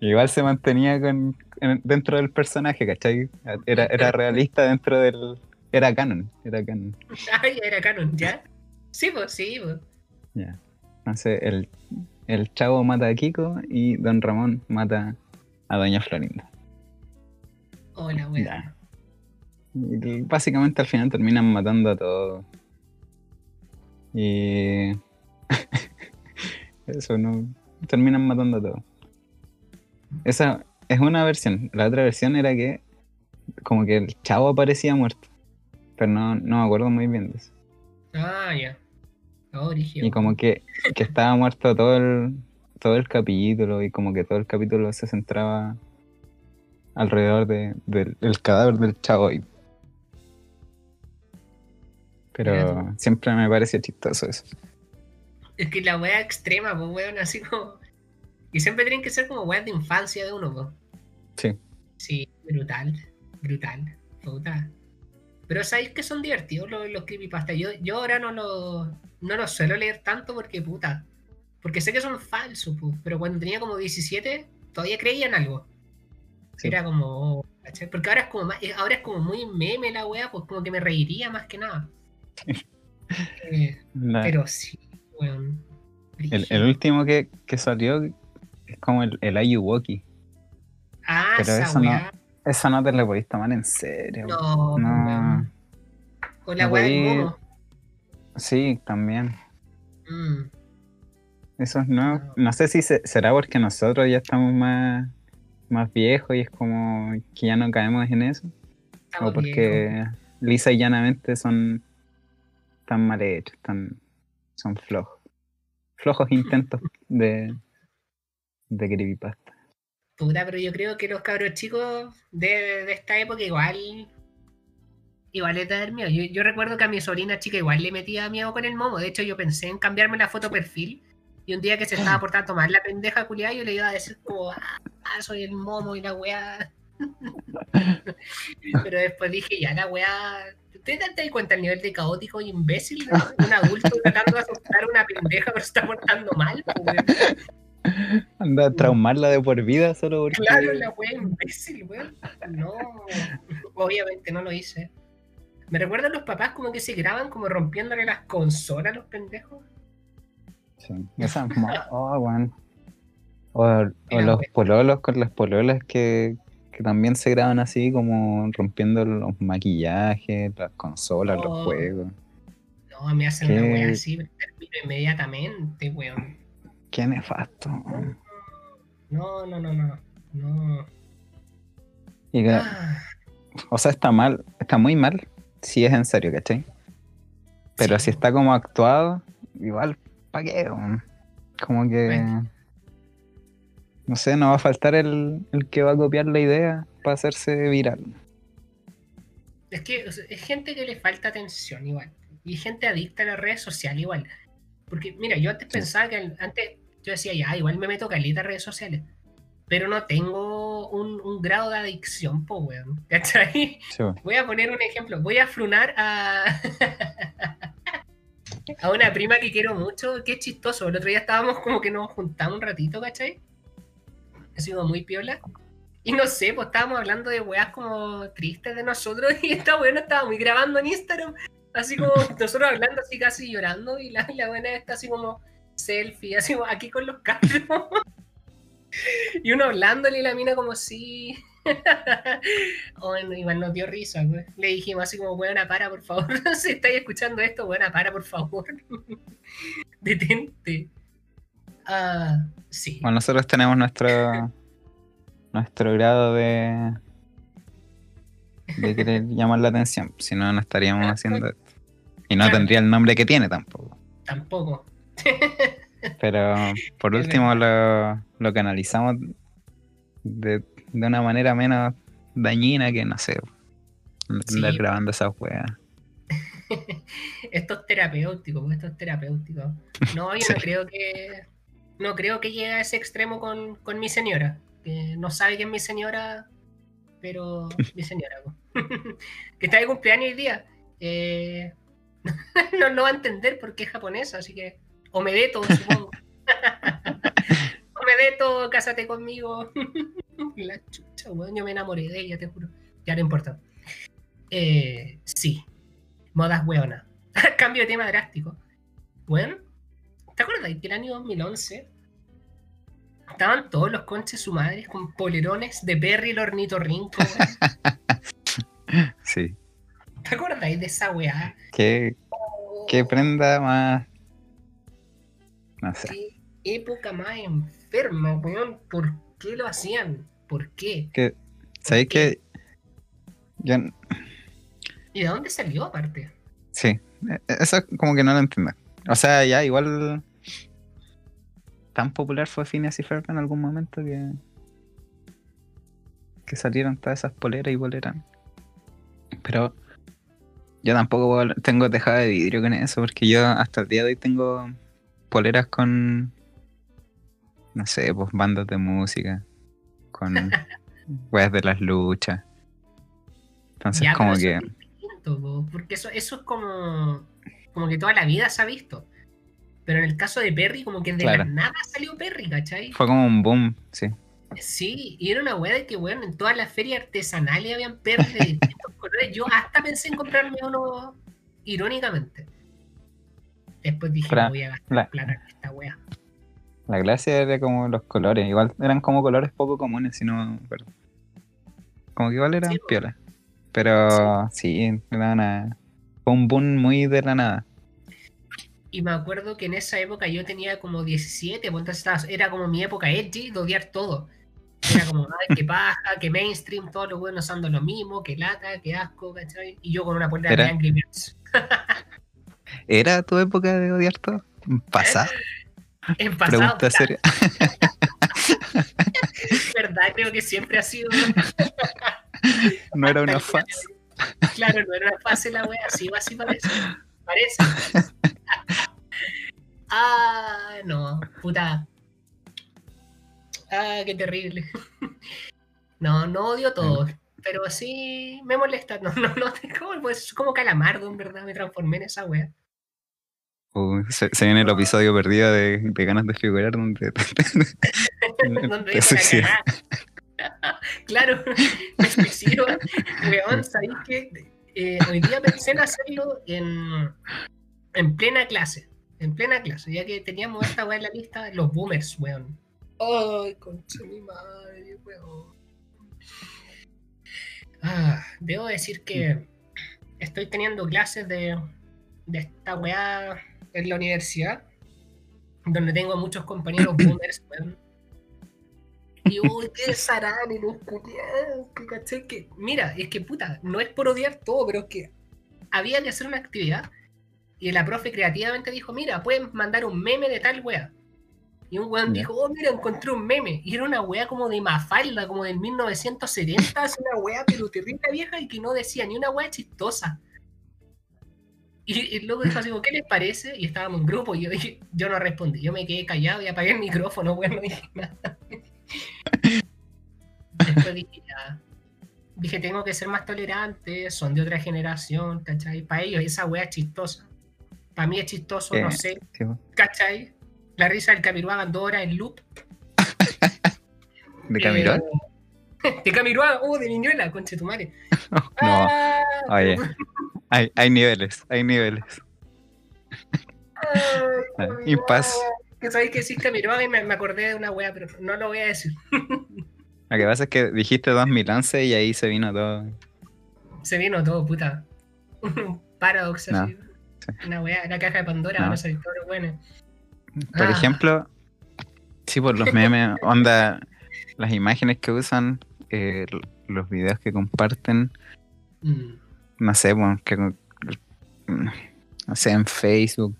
igual se mantenía con, en- dentro del personaje, ¿cachai? Era, era realista dentro del... Era canon, era canon. Ay, era canon, ¿ya? Sí, pues, sí, pues. Ya. Entonces el, el chavo mata a Kiko y Don Ramón mata a Doña Florinda. Hola. Ya. Y básicamente al final terminan matando a todos. Y. Eso no. Terminan matando a todos. Esa es una versión. La otra versión era que. Como que el chavo aparecía muerto. Pero no, no me acuerdo muy bien de eso. Ah, ya. Oh. Y como que, que estaba muerto todo el, todo el capítulo y como que todo el capítulo se centraba alrededor de, del del cadáver del chavo. Pero siempre me pareció chistoso eso. Es que la wea extrema, pues, weón, así como. Y siempre tienen que ser como weas de infancia de uno, pues. Sí. Sí, brutal. Brutal. Puta. Pero sabéis que son divertidos los, los creepypastas. Yo, yo ahora no los no los suelo leer tanto porque, puta. Porque sé que son falsos, pues. Pero cuando tenía como 17, todavía creía en algo. Sí. Era como. oh. Porque ahora es como más- eh, ahora es como muy meme la wea, pues como que me reiría más que nada. Eh, pero sí, weón. el, el último que, que salió es como el, el Ayuwoki. Ah, pero esa eso no-. Eso no te lo podéis tomar en serio. No, No. Con la No weá podí-. Sí, también. Mm, Eso es nuevo. No. No sé si se- será porque nosotros ya estamos más, más viejos y es como que ya no caemos en eso. estamos O porque lisa y llanamente son tan mal hechos, tan, son flojos. Flojos intentos de, de creepypasta. Puta, pero yo creo que los cabros chicos de, de esta época igual. Igual es dar miedo. Yo, yo recuerdo que a mi sobrina chica igual le metía miedo con el momo. De hecho, yo pensé en cambiarme la foto perfil. Y un día que se estaba portando mal la pendeja culiada, yo le iba a decir como, ah, soy el momo y la weá. Pero después dije, ya la weá. ¿Te das cuenta el nivel de caótico y imbécil? no? Un adulto tratando de asustar a una pendeja, pero se está portando mal. pues. Anda a traumarla de por vida solo porque. Claro, la wea imbécil, weón. No, obviamente no lo hice. Me recuerdan los papás como que se graban como rompiéndole las consolas a los pendejos. Sí, esa oh, weón. O, los pololos con las pololas que, que también se graban así, como rompiendo los maquillajes, las consolas, Oh. los juegos. No, me hacen ¿Qué? una wea así, pero termino inmediatamente, weón. Qué nefasto. No, no, no, no. No. Y que- Ah, o sea, está mal, está muy mal si es en serio, ¿cachai? Pero Sí. si está como actuado, igual, ¿para qué? Como que. No sé, no va a faltar el, el que va a copiar la idea para hacerse viral. es que es gente que le falta atención igual. Y gente adicta a las redes sociales igual. Porque, mira, yo antes Sí. pensaba que antes yo decía, ya, igual me meto calita a redes sociales. Pero no tengo un, un grado de adicción, po, weón. ¿Cachai? Sí, weón. Voy a poner un ejemplo. Voy a frunar a. a una prima que quiero mucho, es chistoso. El otro día estábamos como que nos juntamos un ratito, ¿cachai? Ha sido muy piola. Y no sé, pues estábamos hablando de weas como tristes de nosotros y esta buena estaba muy grabando en Instagram. Así como nosotros hablando así casi llorando y la, la buena está así como selfie, así aquí con los carros. y uno hablándole y la mina como sí. bueno, igual nos dio risa, pues. Le dijimos así como, buena para, por favor. si estáis escuchando esto, buena para, por favor. Detente. Ah, sí. Bueno, nosotros tenemos nuestro nuestro grado de de querer llamar la atención, si no no estaríamos haciendo esto. Y no tendría el nombre que tiene tampoco. Tampoco. Pero por último lo, lo canalizamos de, de una manera menos dañina que no sé. Andar Sí. grabando esas weas. esto es terapéutico, pues, esto es terapéutico. No, yo Sí. no creo que. No creo que llegue a ese extremo con, con mi señora. Que no sabe que es mi señora, pero mi señora. pues. que está de cumpleaños hoy día. Eh, no lo va a entender porque es japonesa, así que. O me deto, supongo. o me deto, cásate conmigo. La chucha, weón, yo me enamoré de ella, te juro. Ya no importa. Eh, sí, modas weona. Cambio de tema drástico. Bueno, ¿te acuerdas que el año 2011 estaban todos los conches su madre con polerones de Perry el ornitorrinco? Sí. ¿Te acordáis de esa weá? ¿Qué, qué prenda más? No sé. Qué época más enferma, weón. ¿Por qué lo hacían? ¿Por qué? Que, ¿Sabéis qué? que yo, ¿Y de dónde salió aparte? Sí, e- eso como que no lo entiendo. O sea, ya igual tan popular fue Phineas y Ferb en algún momento que que salieron todas esas poleras y poleras. Pero yo tampoco tengo tejada de vidrio con eso porque yo hasta el día de hoy tengo poleras con no sé, pues bandas de música, con weas de las luchas. Entonces Ya, como que es distinto, po, porque eso, eso es como, como que toda la vida se ha visto. Pero en el caso de Perry, como que de Claro. la nada salió Perry, ¿cachai? fue como un boom, sí. Sí, y era una weá de que, weón, en todas las ferias artesanales habían Perry de distintos colores. Yo hasta pensé en comprarme uno irónicamente. Después dije, no voy a gastar la- plata en esta weá. La gracia era como los colores, igual eran como colores poco comunes, sino pero como que igual eran Sí, piolas. Pero sí, era una, fue un boom muy de la nada. Y me acuerdo que en esa época yo tenía como 17, pues entonces estaba- era como mi época edgy de odiar todo. Era como, ay, que paja, que mainstream, todos los buenos usando lo mismo, que lata, que asco, ¿cachai? Y yo con una polera de Angry Birds. ¿Era tu época de odiar todo? ¿Pasada? En pasado, Pregunta seria. verdad, creo que siempre ha sido. No era una fase. Claro, no era una fase la wea, así, así parece. Parece. Ah, no, puta. Ah, qué terrible. No, no odio todo, pero sí me molesta. No, no, no, como, pues, como calamardo, en verdad, me transformé en esa wea. Uy, se, se viene el episodio perdido de, de ganas de figurar donde Donde te claro, me suicido. Weón, ¿sabéis qué? Eh, hoy día pensé en hacerlo en, en plena clase. En plena clase, ya que teníamos esta weá en la lista, los boomers, weón. Ay, concha mi madre, weón. Ah, debo decir que estoy teniendo clases de, de esta weá en la universidad, donde tengo muchos compañeros boomers, weón. Y uy, qué zarán los culiados, que caché que. Mira, es que puta, no es por odiar todo, pero es que había que hacer una actividad y la profe creativamente dijo, mira, pueden mandar un meme de tal wea. Y un weón dijo, oh, mira, encontré un meme. Y era una wea como de Mafalda, como del 1970, es una wea pero terrible vieja y que no decía ni una wea chistosa. Y, y luego dijo así, como, ¿qué les parece? Y estábamos en grupo y yo, dije- yo no respondí, yo me quedé callado y apagué el micrófono, weón, no dije nada. Después dije, ya. Dije, tengo que ser más tolerante, son de otra generación, ¿cachai? Para ellos esa wea es chistosa. Para mí es chistoso, Eh, no sé. sí. ¿Cachai? La risa del dos horas en loop. ¿De Camiroaga? Eh, de Camiroaga, oh, de Niñuela, conche tu madre. No, Ah, oye, hay, hay niveles, hay niveles. ay, Impas. Que sabéis que sí, Camiroaga y me, me acordé de una wea, pero no lo voy a decir. Lo que pasa es que dijiste 2011 y ahí se vino todo. Se vino todo, puta. Un Paradox No, así. Una wea, la caja de Pandora, No. van a salir todos los buenos. Por Ah. ejemplo, sí, por los memes, onda, las imágenes que usan, eh, los videos que comparten, Mm. No sé, bueno, que, mm, no sé, en Facebook.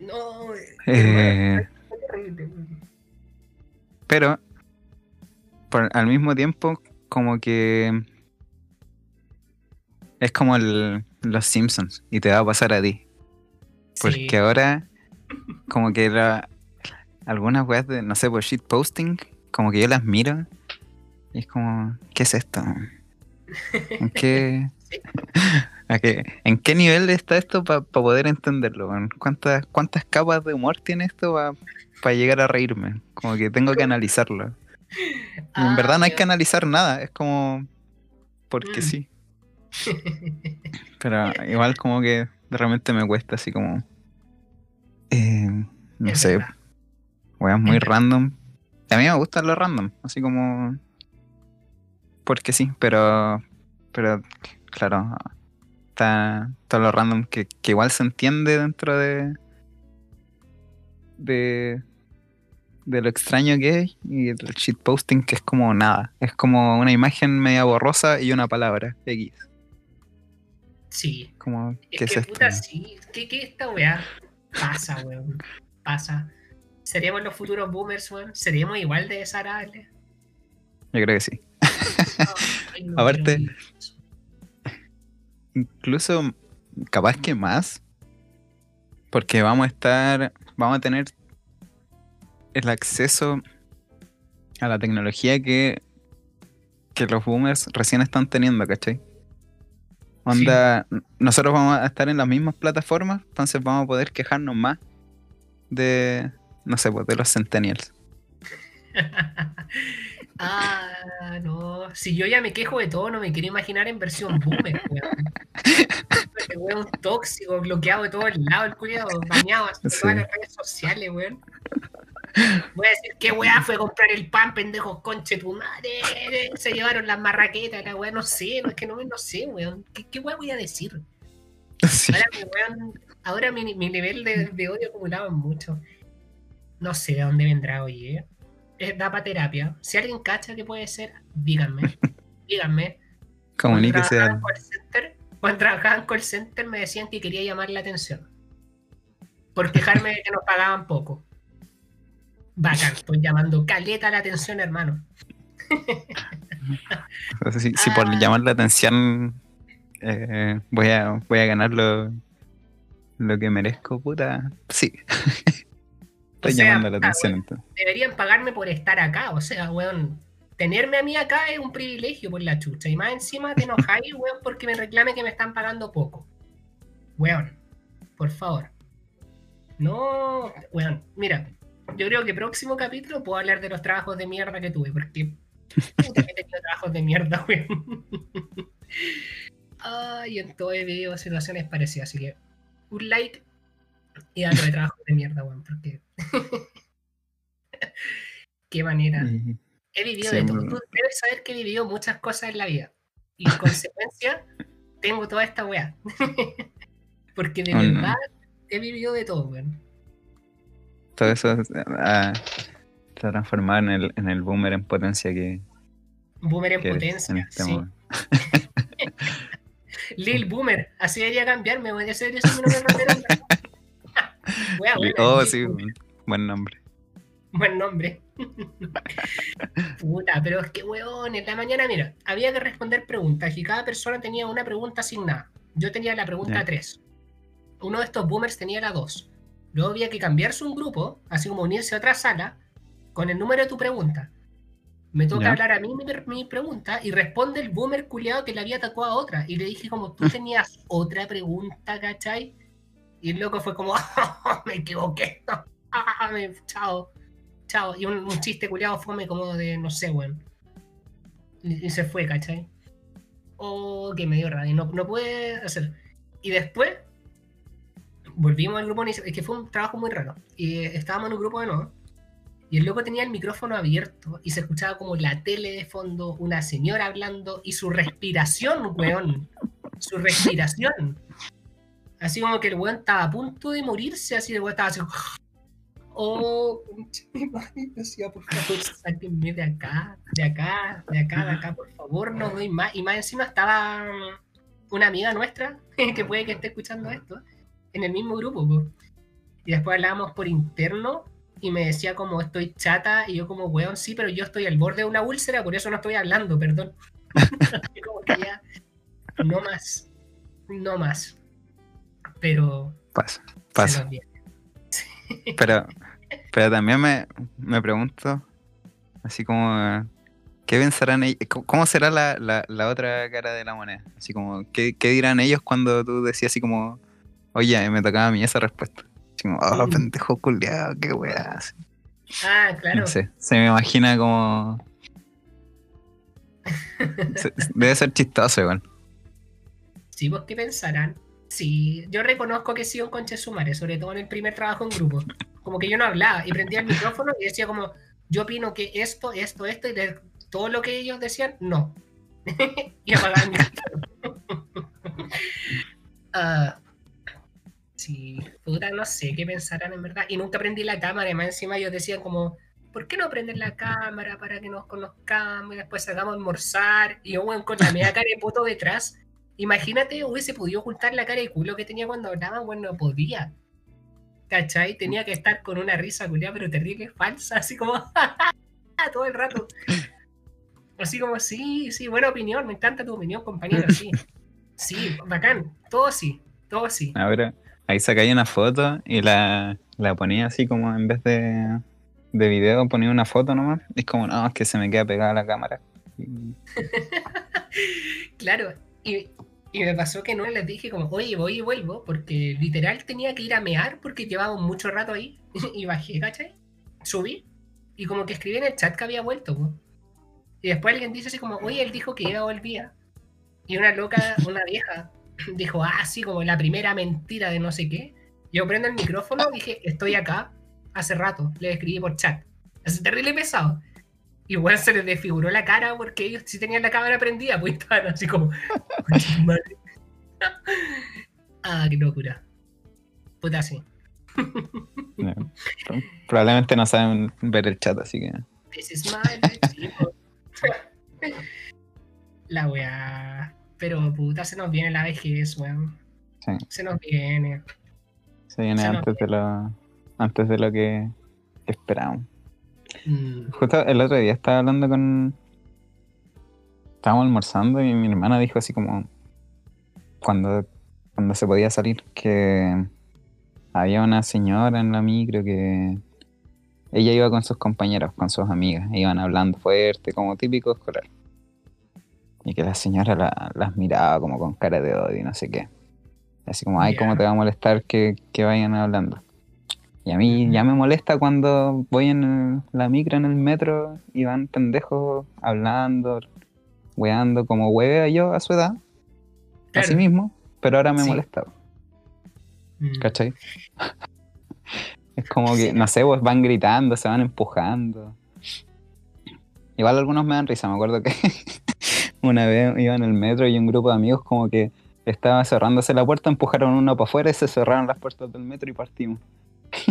No, eh, pero por- al mismo tiempo, como que es como el- los Simpsons y te va a pasar a ti. Porque Sí. ahora, como que la- algunas weas de, no sé, por shitposting, como que yo las miro y es como, ¿qué es esto? ¿En qué, ¿en qué nivel está esto para poder entenderlo? ¿Cuántas, ¿Cuántas capas de humor tiene esto para llegar a reírme? Como que tengo que analizarlo. Y en Ah, verdad no hay Dios. que analizar nada, es como, porque Mm. sí. Pero igual como que de repente me cuesta así como... eh, no Es sé, verdad. weas muy Es random. A mí me gustan los random, así como... Porque sí, pero... Pero, claro, está todo lo random que, que igual se entiende dentro de... De... De lo extraño que es y el shitposting que es como nada. Es como una imagen media borrosa y una palabra, X. Sí. Como, ¿qué es que esto? puta, sí. ¿Qué, qué esta weá? Pasa, weón. Pasa. ¿Seremos los futuros boomers, weón? ¿Seremos igual de desagradables? Yo creo que sí. Ay, no Aparte-. Incluso capaz que más. Porque vamos a estar. Vamos a tener el acceso a la tecnología que, que los boomers recién están teniendo, ¿cachai? Onda, nosotros vamos a estar en las mismas plataformas, entonces vamos a poder quejarnos más de, no sé, pues de los centennials. ah, no. Si yo ya me quejo de todo, no me quiero imaginar en versión boomer, weón. Este weón tóxico, bloqueado de todos lados, el culiado, bañado en Sí. todas las redes sociales, weón. Voy a decir, ¿qué weá fue comprar el pan, pendejos, conche tu madre? Se llevaron las marraquetas, la weá, no sé, no, es que no, no sé, weón. ¿Qué, qué weá voy a decir? Sí. Ahora, mi, weón, ahora mi, mi nivel de, de odio acumulado es mucho. No sé de dónde vendrá, oye. Eh, da para terapia. Si alguien cacha que puede ser, díganme. díganme. Comuníquese Cuando al- trabajaba en call center, cuando trabajaba en call center me decían que quería llamar la atención. Por quejarme de que nos pagaban poco. Bacán, estoy llamando caleta la atención, hermano. Entonces, si, si por Ah. llamar la atención eh, voy, a, voy a ganar lo, lo que merezco, puta. Sí. Estoy sea, llamando la puta, atención weón. entonces. Deberían pagarme por estar acá, o sea, weón. Tenerme a mí acá es un privilegio por la chucha. Y más encima te enojáis, weón, porque me reclame que me están pagando poco. Weón, por favor. No, weón, mira, yo creo que próximo capítulo puedo hablar de los trabajos de mierda que tuve, porque puta que he tenido trabajos de mierda, weón. Ay, en todo he vivido situaciones parecidas, así que un like y dando de trabajos de mierda, weón, porque qué manera. He vivido Sí, de todo. Tú debes saber que he vivido muchas cosas en la vida. Y en consecuencia, tengo toda esta weá. Porque de Oh, no. verdad he vivido de todo, weón. Todo eso ah, se ha transformado en el, en el boomer en potencia que, Boomer en que potencia. en este sí. Lil Boomer. Así debería cambiarme, weón. Ese debería ser mi nombre buena, Oh, Lil sí, Boomer. Buen nombre. Buen nombre. Puta, pero es que, weón, en la mañana, mira, había que responder preguntas y cada persona tenía una pregunta asignada. Yo tenía la pregunta Ya. 3. Uno de estos boomers tenía la 2. Luego había que cambiarse un grupo, así como unirse a otra sala, con el número de tu pregunta. Me toca Ya. hablar a mí mi, mi pregunta y responde el boomer culiado que le había atacado a otra. Y le dije como, tú tenías otra pregunta, ¿cachai? Y el loco fue como, me equivoqué. Chao, chao. Y un, chiste culiado fome como de, no sé, weón. Y, se fue, ¿cachai? Oh, que me dio rabia. No, no pude hacer. Y después volvimos al grupo, es que fue un trabajo muy raro. Y estábamos en un grupo de nuevo. Y el loco tenía el micrófono abierto y se escuchaba como la tele de fondo, una señora hablando y su respiración, weón. Su respiración. Así como que el weón estaba a punto de morirse, así el weón estaba así. Oh, mi madre, decía, por favor, sáquenme de acá, de acá, de acá, de acá, por favor, no doy más. Y más encima estaba mm, una amiga nuestra, que puede que esté escuchando esto, en el mismo grupo. po. Y después hablábamos por interno y me decía como estoy chata y yo como weón, sí, pero yo estoy al borde de una úlcera, por eso no estoy hablando, perdón. Y como que ya, no más, no más. Pero Pasa, pasa. Pero, pero también me, me pregunto, así como, ¿qué pensarán ellos? ¿Cómo- ¿Cómo será la, la, la otra cara de la moneda? Así como, ¿qué, qué dirán ellos cuando tú decías así como, oye, me tocaba a mí esa respuesta? Así como, oh, pendejo culiado, qué weá. Ah, claro. No sé, se me imagina como... se- Debe ser chistoso igual. Sí, vos qué pensarán. Sí, yo reconozco que sí un conche sumare, sobre todo en el primer trabajo en grupo. Como que yo no hablaba y prendía el micrófono y decía como, yo opino que esto, esto, esto, y de todo lo que ellos decían, no. y apagaba el micrófono. Ah, sí, puta, no sé qué pensarán en verdad. Y nunca prendí la cámara, y más encima ellos decían como, ¿por qué no prenden la cámara para que nos conozcamos y después salgamos a almorzar? Y yo, weón, con la media cara de puto detrás. Imagínate, hubiese podido ocultar la cara de culo que tenía cuando hablaban, bueno, no podía. ¿Cachai? Tenía que estar con una risa culiada, pero terrible, falsa, así como todo el rato. Así como, sí, sí, buena opinión, me encanta tu opinión, compañero, sí. Sí, bacán, todo sí, todo sí. Ahora, ahí sacáis una foto y la, la ponía así como en vez de, de video, ponía una foto nomás. Es como, no, es que se me queda pegada la cámara. Claro, y, y me pasó que no les dije como, oye, voy y vuelvo, porque literal tenía que ir a mear porque llevábamos mucho rato ahí. y bajé, ¿cachai? Subí y como que escribí en el chat que había vuelto. po. Y después alguien dice así como, oye, él dijo que ya volvía. Y una loca, una vieja, dijo, ah, sí, como la primera mentira de no sé qué. Yo prendo el micrófono, dije, estoy acá hace rato, le escribí por chat. Es terrible pesado. Igual se les desfiguró la cara porque ellos sí tenían la cámara prendida, pues estaban así como. Ah, qué locura. Puta, sí. no, probablemente no saben ver el chat, así que. This is my. La weá. Pero puta, se nos viene la vejez, weón. Sí, Se nos viene. se viene Se antes de lo, antes de lo que esperábamos. Mm, Justo el otro día estaba hablando con. Estábamos almorzando y mi hermana dijo así como. Cuando, cuando se podía salir, que había una señora en la micro que. Ella iba con sus compañeros, con sus amigas, iban hablando fuerte, como típico escolar. Y que la señora la- las miraba como con cara de odio y no sé qué. Así como, ay, ¿cómo Ya. te va a molestar que, que vayan hablando? Y a mí ya me molesta cuando voy en el- la micro en el metro y van pendejos hablando, weando como huevea yo a su edad, Claro. así mismo, pero ahora me Sí. molesta, mm. ¿cachai? es como que, no sé, pues van gritando, se van empujando. Igual algunos me dan risa, me acuerdo que una vez iba en el metro y un grupo de amigos como que estaba cerrándose la puerta, empujaron uno para afuera y se cerraron las puertas del metro y partimos.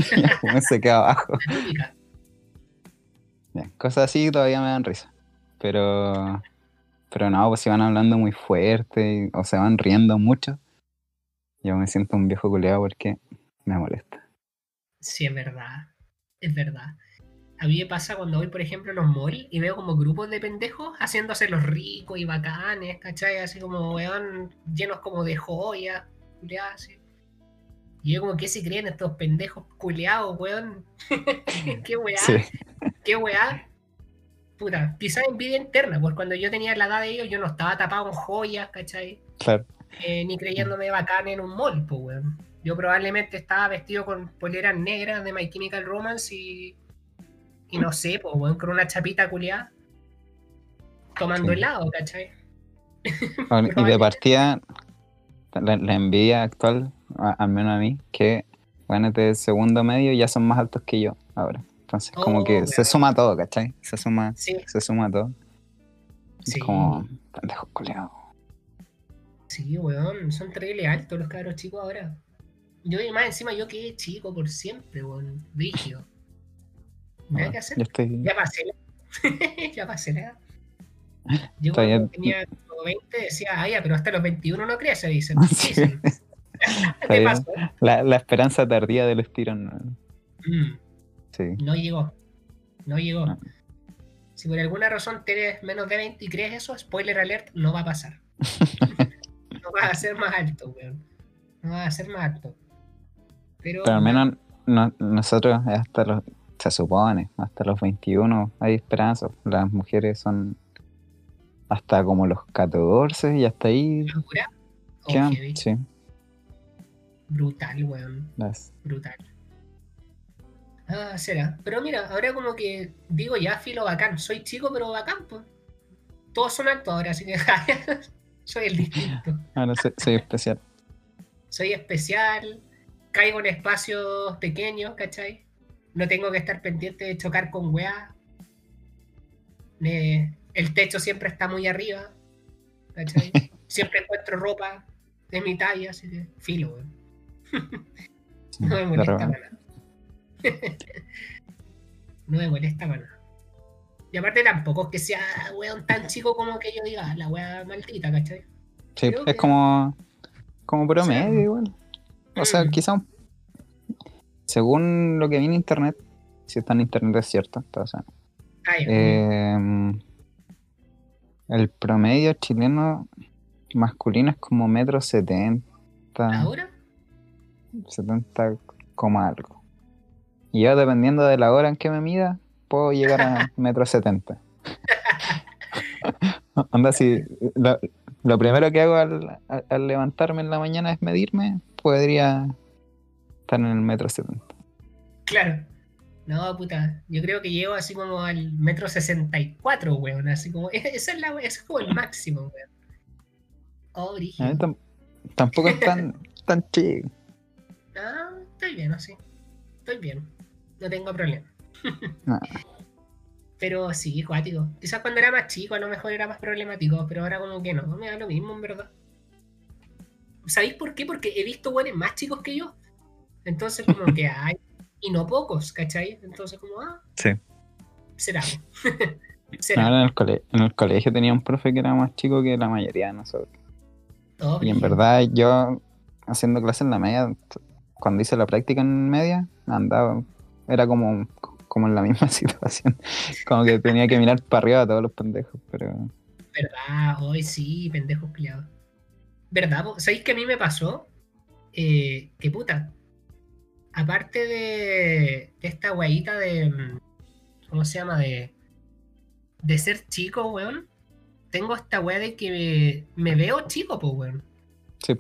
se queda abajo. Cosas así todavía me dan risa. Pero. Pero no, pues si van hablando muy fuerte o se van riendo mucho, yo me siento un viejo culeado porque me molesta. Sí, es verdad. Es verdad. A mí me pasa cuando voy, por ejemplo, a los malls y veo como grupos de pendejos haciéndose los ricos y bacanes, ¿cachai? Así como, weón, llenos como de joyas, así. Y yo como, ¿qué se creen estos pendejos culeados, weón? ¿Qué weá? Sí, ¿Qué weá? Puta, quizás envidia interna, pues cuando yo tenía la edad de ellos yo no estaba tapado en joyas, ¿cachai? claro. Eh, ni creyéndome bacán en un mall, pues, weón. Yo probablemente estaba vestido con poleras negras de My Chemical Romance y. Y no sé, pues, weón, con una chapita culiada. Tomando Sí. helado, ¿cachai? Y de partida, la, la envidia actual, al menos a mí, que bueno, de segundo medio ya son más altos que yo ahora. Entonces, como Oh, que se weón. suma todo, ¿cachai? Se suma, Sí, se suma todo. sí. Es como pendejo coleado. Sí, weón, son terribles altos los cabros chicos ahora. Yo y más encima yo quedé chico por siempre, weón. Rígido. Nada que hacer. Estoy. Ya pasé la. ya pasé la. Yo Todavía- cuando tenía como 20 decía, ah, ya, pero hasta los 21 no crece, dicen. Sí. Dicen. ¿Qué Todavía- pasó? La, la esperanza tardía del estirón. ¿no? Mm, Sí. no llegó. No llegó. No. Si por alguna razón tienes menos de 20 y crees eso, spoiler alert, no va a pasar. no va a ser más alto, weón. No va a ser más alto. Pero, Pero al menos no- nosotros hasta los, se supone, hasta los 21 hay esperanza. Las mujeres son hasta como los 14 y hasta ahí. Sí, Brutal, weón. las- Brutal. Ah, será. Pero mira, ahora como que digo ya, filo bacán. Soy chico, pero bacán, pues. Todos son altos ahora, así que soy el distinto. ahora soy, soy especial. Soy especial, caigo en espacios pequeños, ¿cachai? No tengo que estar pendiente de chocar con weá. Eh, el techo siempre está muy arriba, ¿cachai? Siempre encuentro ropa de mi talla, así que filo, weón. No me molesta para nada. no me molesta para nada. Y aparte tampoco es que sea weón tan chico como que yo diga, "Ah, la wea maldita, ¿cachai? Sí, creo es que- como, como promedio Sí. igual. O sea, Mm. quizá un- según lo que vi en internet, si está en internet es cierto, entonces, Ah, eh, el promedio chileno masculino es como metro setenta, ¿Ahora? 70 como algo. Y yo dependiendo de la hora en que me mida, puedo llegar a metro setenta. Onda, si lo, lo primero que hago al, al- levantarme en la mañana es medirme, podría estar en el metro setenta. Claro. No, puta. Yo creo que llego así como al metro sesenta y cuatro, weón. Así como. Esa es, la, ese es como el máximo, weón. Oh, tampoco es tan, tan chico. Ah, estoy bien así. Estoy bien. No tengo problema. No. Pero sí, cuático. Quizás cuando era más chico a lo mejor era más problemático, pero ahora como que no, me da lo mismo en verdad. ¿Sabéis por qué? Porque he visto buenos más chicos que yo. Entonces como que hay, y no pocos, ¿cachai? Entonces como, ah, Sí. será. será. Ahora en el, cole- en el colegio tenía un profe que era más chico que la mayoría de nosotros. Y en verdad yo, haciendo clase en la media, cuando hice la práctica en media, andaba, era como, como en la misma situación. Como que tenía que mirar para arriba a todos los pendejos, pero... ¿Verdad? Hoy sí, pendejos peleados. ¿Verdad? ¿Sabéis que a mí me pasó? Eh, que puta. Aparte de, de esta guayita de. mm, ¿Cómo se llama? De. De ser chico, weón. Tengo esta weá de que me, me veo chico, pues, weón. Sí.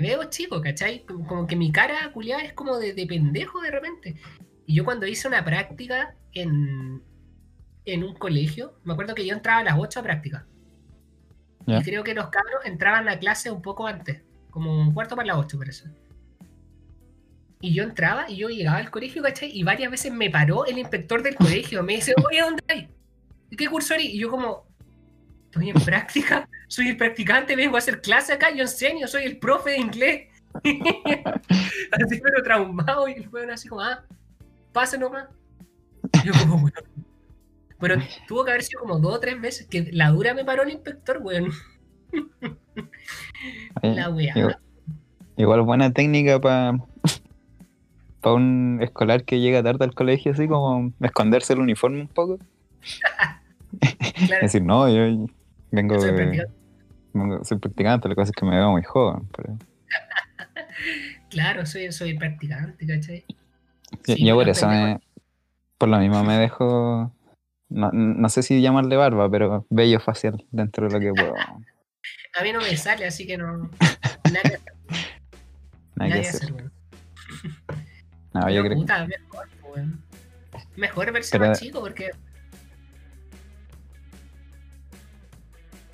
Me veo chico, ¿cachai? Como, que mi cara culiada es como de, de pendejo de repente. Y yo cuando hice una práctica en, en un colegio, me acuerdo que yo entraba a las 8 a práctica. Y creo que los cabros entraban a clase un poco antes, como un cuarto para las 8, parece. Y yo entraba y yo llegaba al colegio, ¿cachai? Y varias veces me paró el inspector del colegio. Me dice, oye, ¿dónde hay? ¿Y qué curso eres? Y yo como, estoy en práctica, soy el practicante, vengo a hacer clase acá, yo enseño, soy el profe de inglés. así pero traumado y el weón así como, ah, pase nomás. Yo como, weón. Pero tuvo que haber sido como dos o tres veces que la dura me paró el inspector, weón. eh, La weá. igual, igual buena técnica para para un escolar que llega tarde al colegio, así como esconderse el uniforme un poco. Claro, decir, no, yo vengo soy de- practicante. vengo- soy practicante, la cosa es que me veo muy joven. Pero... Claro, soy, soy practicante, ¿cachai? Yo- Sí, yo por eso me, por lo mismo me dejo, no, no sé si llamarle barba, pero vello facial dentro de lo que puedo. A mí no me sale, así que no. Nada. Nada que hacer. No, yo creo puta, mejor. Mejor verse Pero- más chico porque.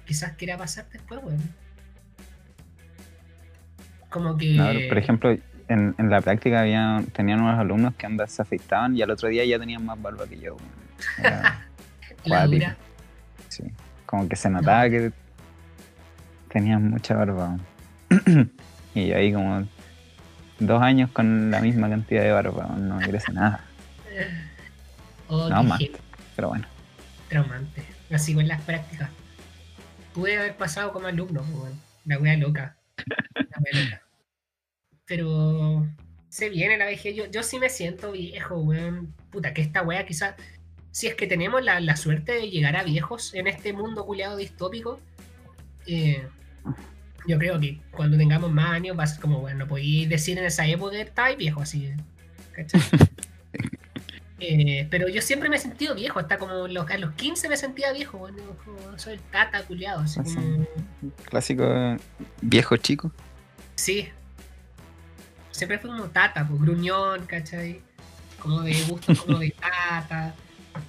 Quizás quiera pasar después, weón. Como que. No, por ejemplo, en, en la práctica había, tenían unos alumnos que andas se afeitaban y al otro día ya tenían más barba que yo. Era- la cuático. dura. sí. Como que se notaba que tenían mucha barba. y yo ahí como dos años con la misma cantidad de barba, no me crece nada. Oh, No, más. Pero bueno. traumante. Así con las prácticas. Pude haber pasado como alumno, weón. La wea loca. La wea loca. Pero se viene la vejez. Yo, yo sí me siento viejo, weón. Puta, que esta wea quizás. Si es que tenemos la, la suerte de llegar a viejos en este mundo culiado distópico, eh, yo creo que cuando tengamos más años va a ser como, bueno, no podéis decir en esa época que estabais viejo, así. ¿cachai? Eh, pero yo siempre me he sentido viejo, hasta como los, a los 15 me sentía viejo, bueno, como soy tata culiado, así como. Clásico viejo chico. Sí. Siempre fui como tata, pues gruñón, ¿cachai? Como de gusto, como de tata,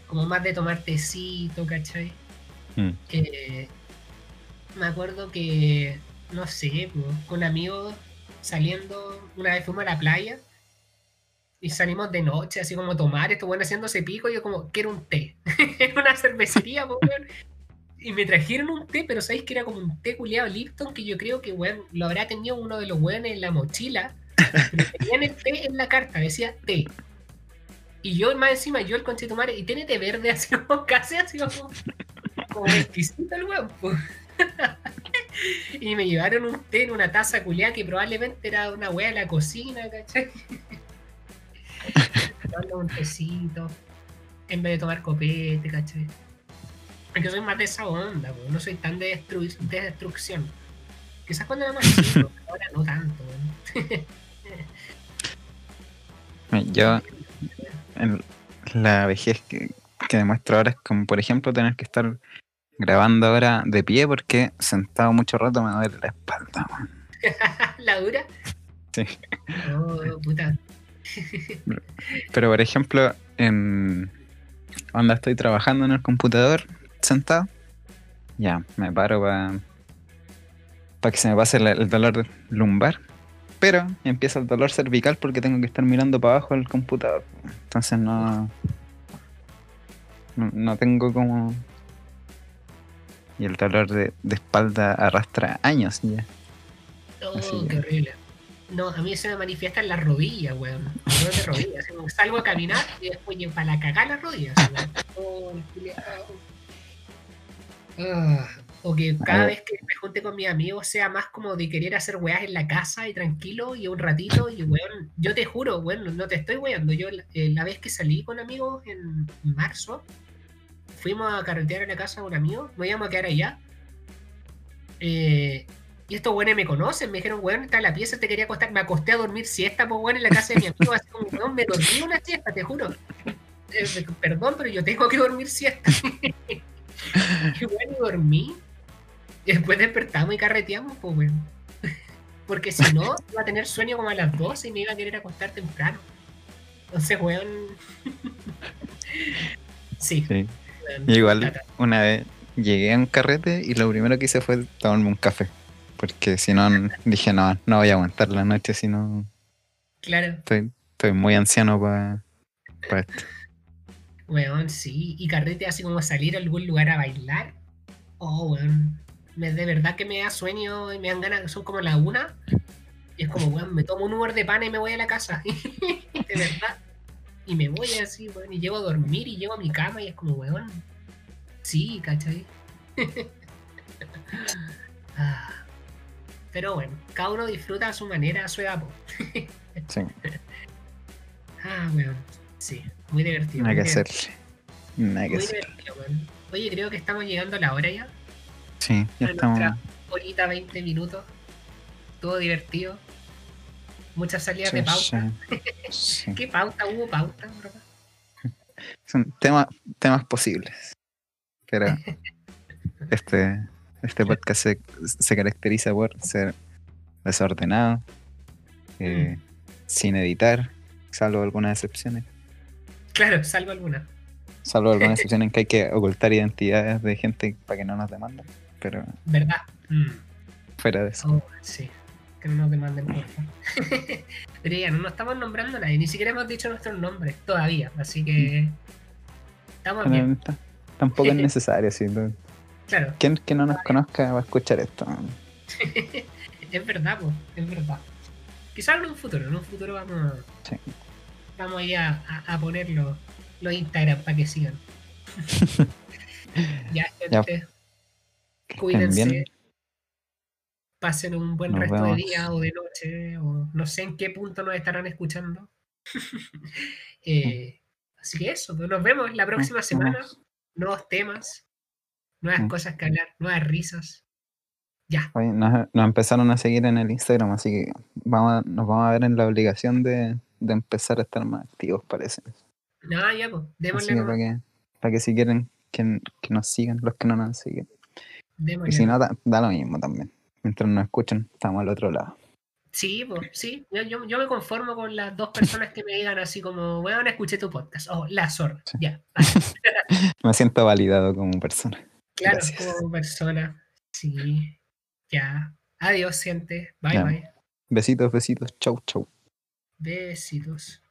como más de tomar tecito, ¿cachai? Mm. Eh, me acuerdo que, no sé, pues, con amigos saliendo, una vez fuimos a la playa y salimos de noche, así como a tomar, esto bueno haciéndose pico, y yo como, quiero un té, en una cervecería, pues, weón. Y me trajeron un té, pero sabéis que era como un té culiado Lipton, que yo creo que, weón, lo habrá tenido uno de los weones en la mochila, pero tenían el té en la carta, decía té. Y yo más encima, yo el conchetumare, y tiene té verde, así como casi así como, como exquisito el weón, po. Y me llevaron un té en una taza culiada que probablemente era una wea de la cocina, ¿cachai? Tomando un tecito, en vez de tomar copete, ¿cachai? Porque soy más de esa onda, no soy tan de, de destrucción. Quizás cuando era más chico, ahora no tanto, Yo, en la vejez que, que demuestro ahora es como, por ejemplo, tener que estar grabando ahora de pie porque sentado mucho rato me duele la espalda. ¿La dura? Sí. Oh, puta. Pero, por ejemplo, en cuando estoy trabajando en el computador, sentado, ya, me paro para que se me pase el, el dolor lumbar. Pero empieza el dolor cervical porque tengo que estar mirando para abajo el computador. Entonces no, no, no tengo como... Y el dolor de, de espalda arrastra años ya. Oh, Así qué horrible. No, a mí se me manifiesta en las rodillas, weón. Dolor de rodillas. Salgo a caminar y después para la cagar las rodillas. weón. Ah, o que cada vez que me junte con mis amigos sea más como de querer hacer weas en la casa y tranquilo y un ratito. Y weón, yo te juro, weón, no te estoy weando. Yo la, eh, la vez que salí con amigos en marzo, fuimos a carretear a la casa de un amigo, nos íbamos a quedar allá. Eh, y estos weones me conocen, me dijeron, weón, está la pieza, te quería acostar. Me acosté a dormir siesta, pues weón, en la casa de mi amigo, así como, weón, me dormí una siesta, te juro. Eh, perdón, pero yo tengo que dormir siesta. y bueno, dormí. Y después despertamos y carreteamos, pues weón. Porque si no, iba a tener sueño como a las 12 y me iba a querer acostar temprano. Entonces, weón. sí. Sí. weón, Igual tata. una vez llegué a un carrete y lo primero que hice fue tomarme un café. Porque si no, dije, no, no voy a aguantar la noche, si no, Claro. estoy, estoy muy anciano para esto. Weón, sí. Y carrete así como salir a algún lugar a bailar. Oh, weón. Me, de verdad que me da sueño y me dan ganas, son como la una. Y es como, weón, me tomo un Uber de pana y me voy a la casa. de verdad. Y me voy así, weón. Y llego a dormir y llego a mi cama y es como, weón. Sí, ¿cachai? Ah. Pero bueno, cada uno disfruta a su manera, a su edad. Sí, Ah, weón. Sí, muy divertido. nada que hacerle. Nada que Muy hacer. divertido, weón. Oye, creo que estamos llegando a la hora ya. Sí, ya A estamos. nuestra horita, 20 minutos. Estuvo divertido. Muchas salidas de pauta. Sí. ¿Qué pauta? ¿Hubo pauta? bro? Son temas, temas posibles. Pero este, este podcast se, se caracteriza por ser desordenado, eh, Mm. sin editar, salvo algunas excepciones. Claro, salvo alguna. Salvo algunas excepciones en que hay que ocultar identidades de gente para que no nos demanden. Pero ¿Verdad? Mm. fuera de eso. Oh, sí. Que no nos demanden, por favor. Pero ya, no nos estamos nombrando a nadie. Ni siquiera hemos dicho nuestros nombres todavía. Así que. Estamos Pero bien. tampoco es necesario. ¿sí? Claro. Quien que no nos conozca va a escuchar esto. es verdad, pues. Es verdad. Quizás en un futuro. En un futuro vamos. Sí. Vamos a, a, poner los, los Instagram para que sigan. ya, gente. Cuídense. bien. Pasen un buen Nos resto vemos. de día o de noche, o no sé en qué punto nos estarán escuchando. Eh, así que eso, pues, nos vemos la próxima Nos semana. vemos. Nuevos temas, nuevas Mm. cosas que hablar, nuevas risas. Ya, Oye, nos, nos empezaron a seguir en el Instagram, así que vamos a- nos vamos a ver en la obligación de, de empezar a estar más activos, parece. nada, ya, pues, démosle para que, para que si quieren que, que nos sigan, los que no nos siguen. démosle Y si no, da, da lo mismo también. Mientras nos escuchen, estamos al otro lado. Sí, pues, sí, yo, yo, yo me conformo con las dos personas que me digan así como, bueno, escuché tu podcast. Oh, la zorra, Sí. ya, vale. Me siento validado como persona. Claro, Gracias. como persona. Sí, ya. Adiós, gente. Bye, Ya. bye. Besitos, besitos. Chau, chau. Besitos.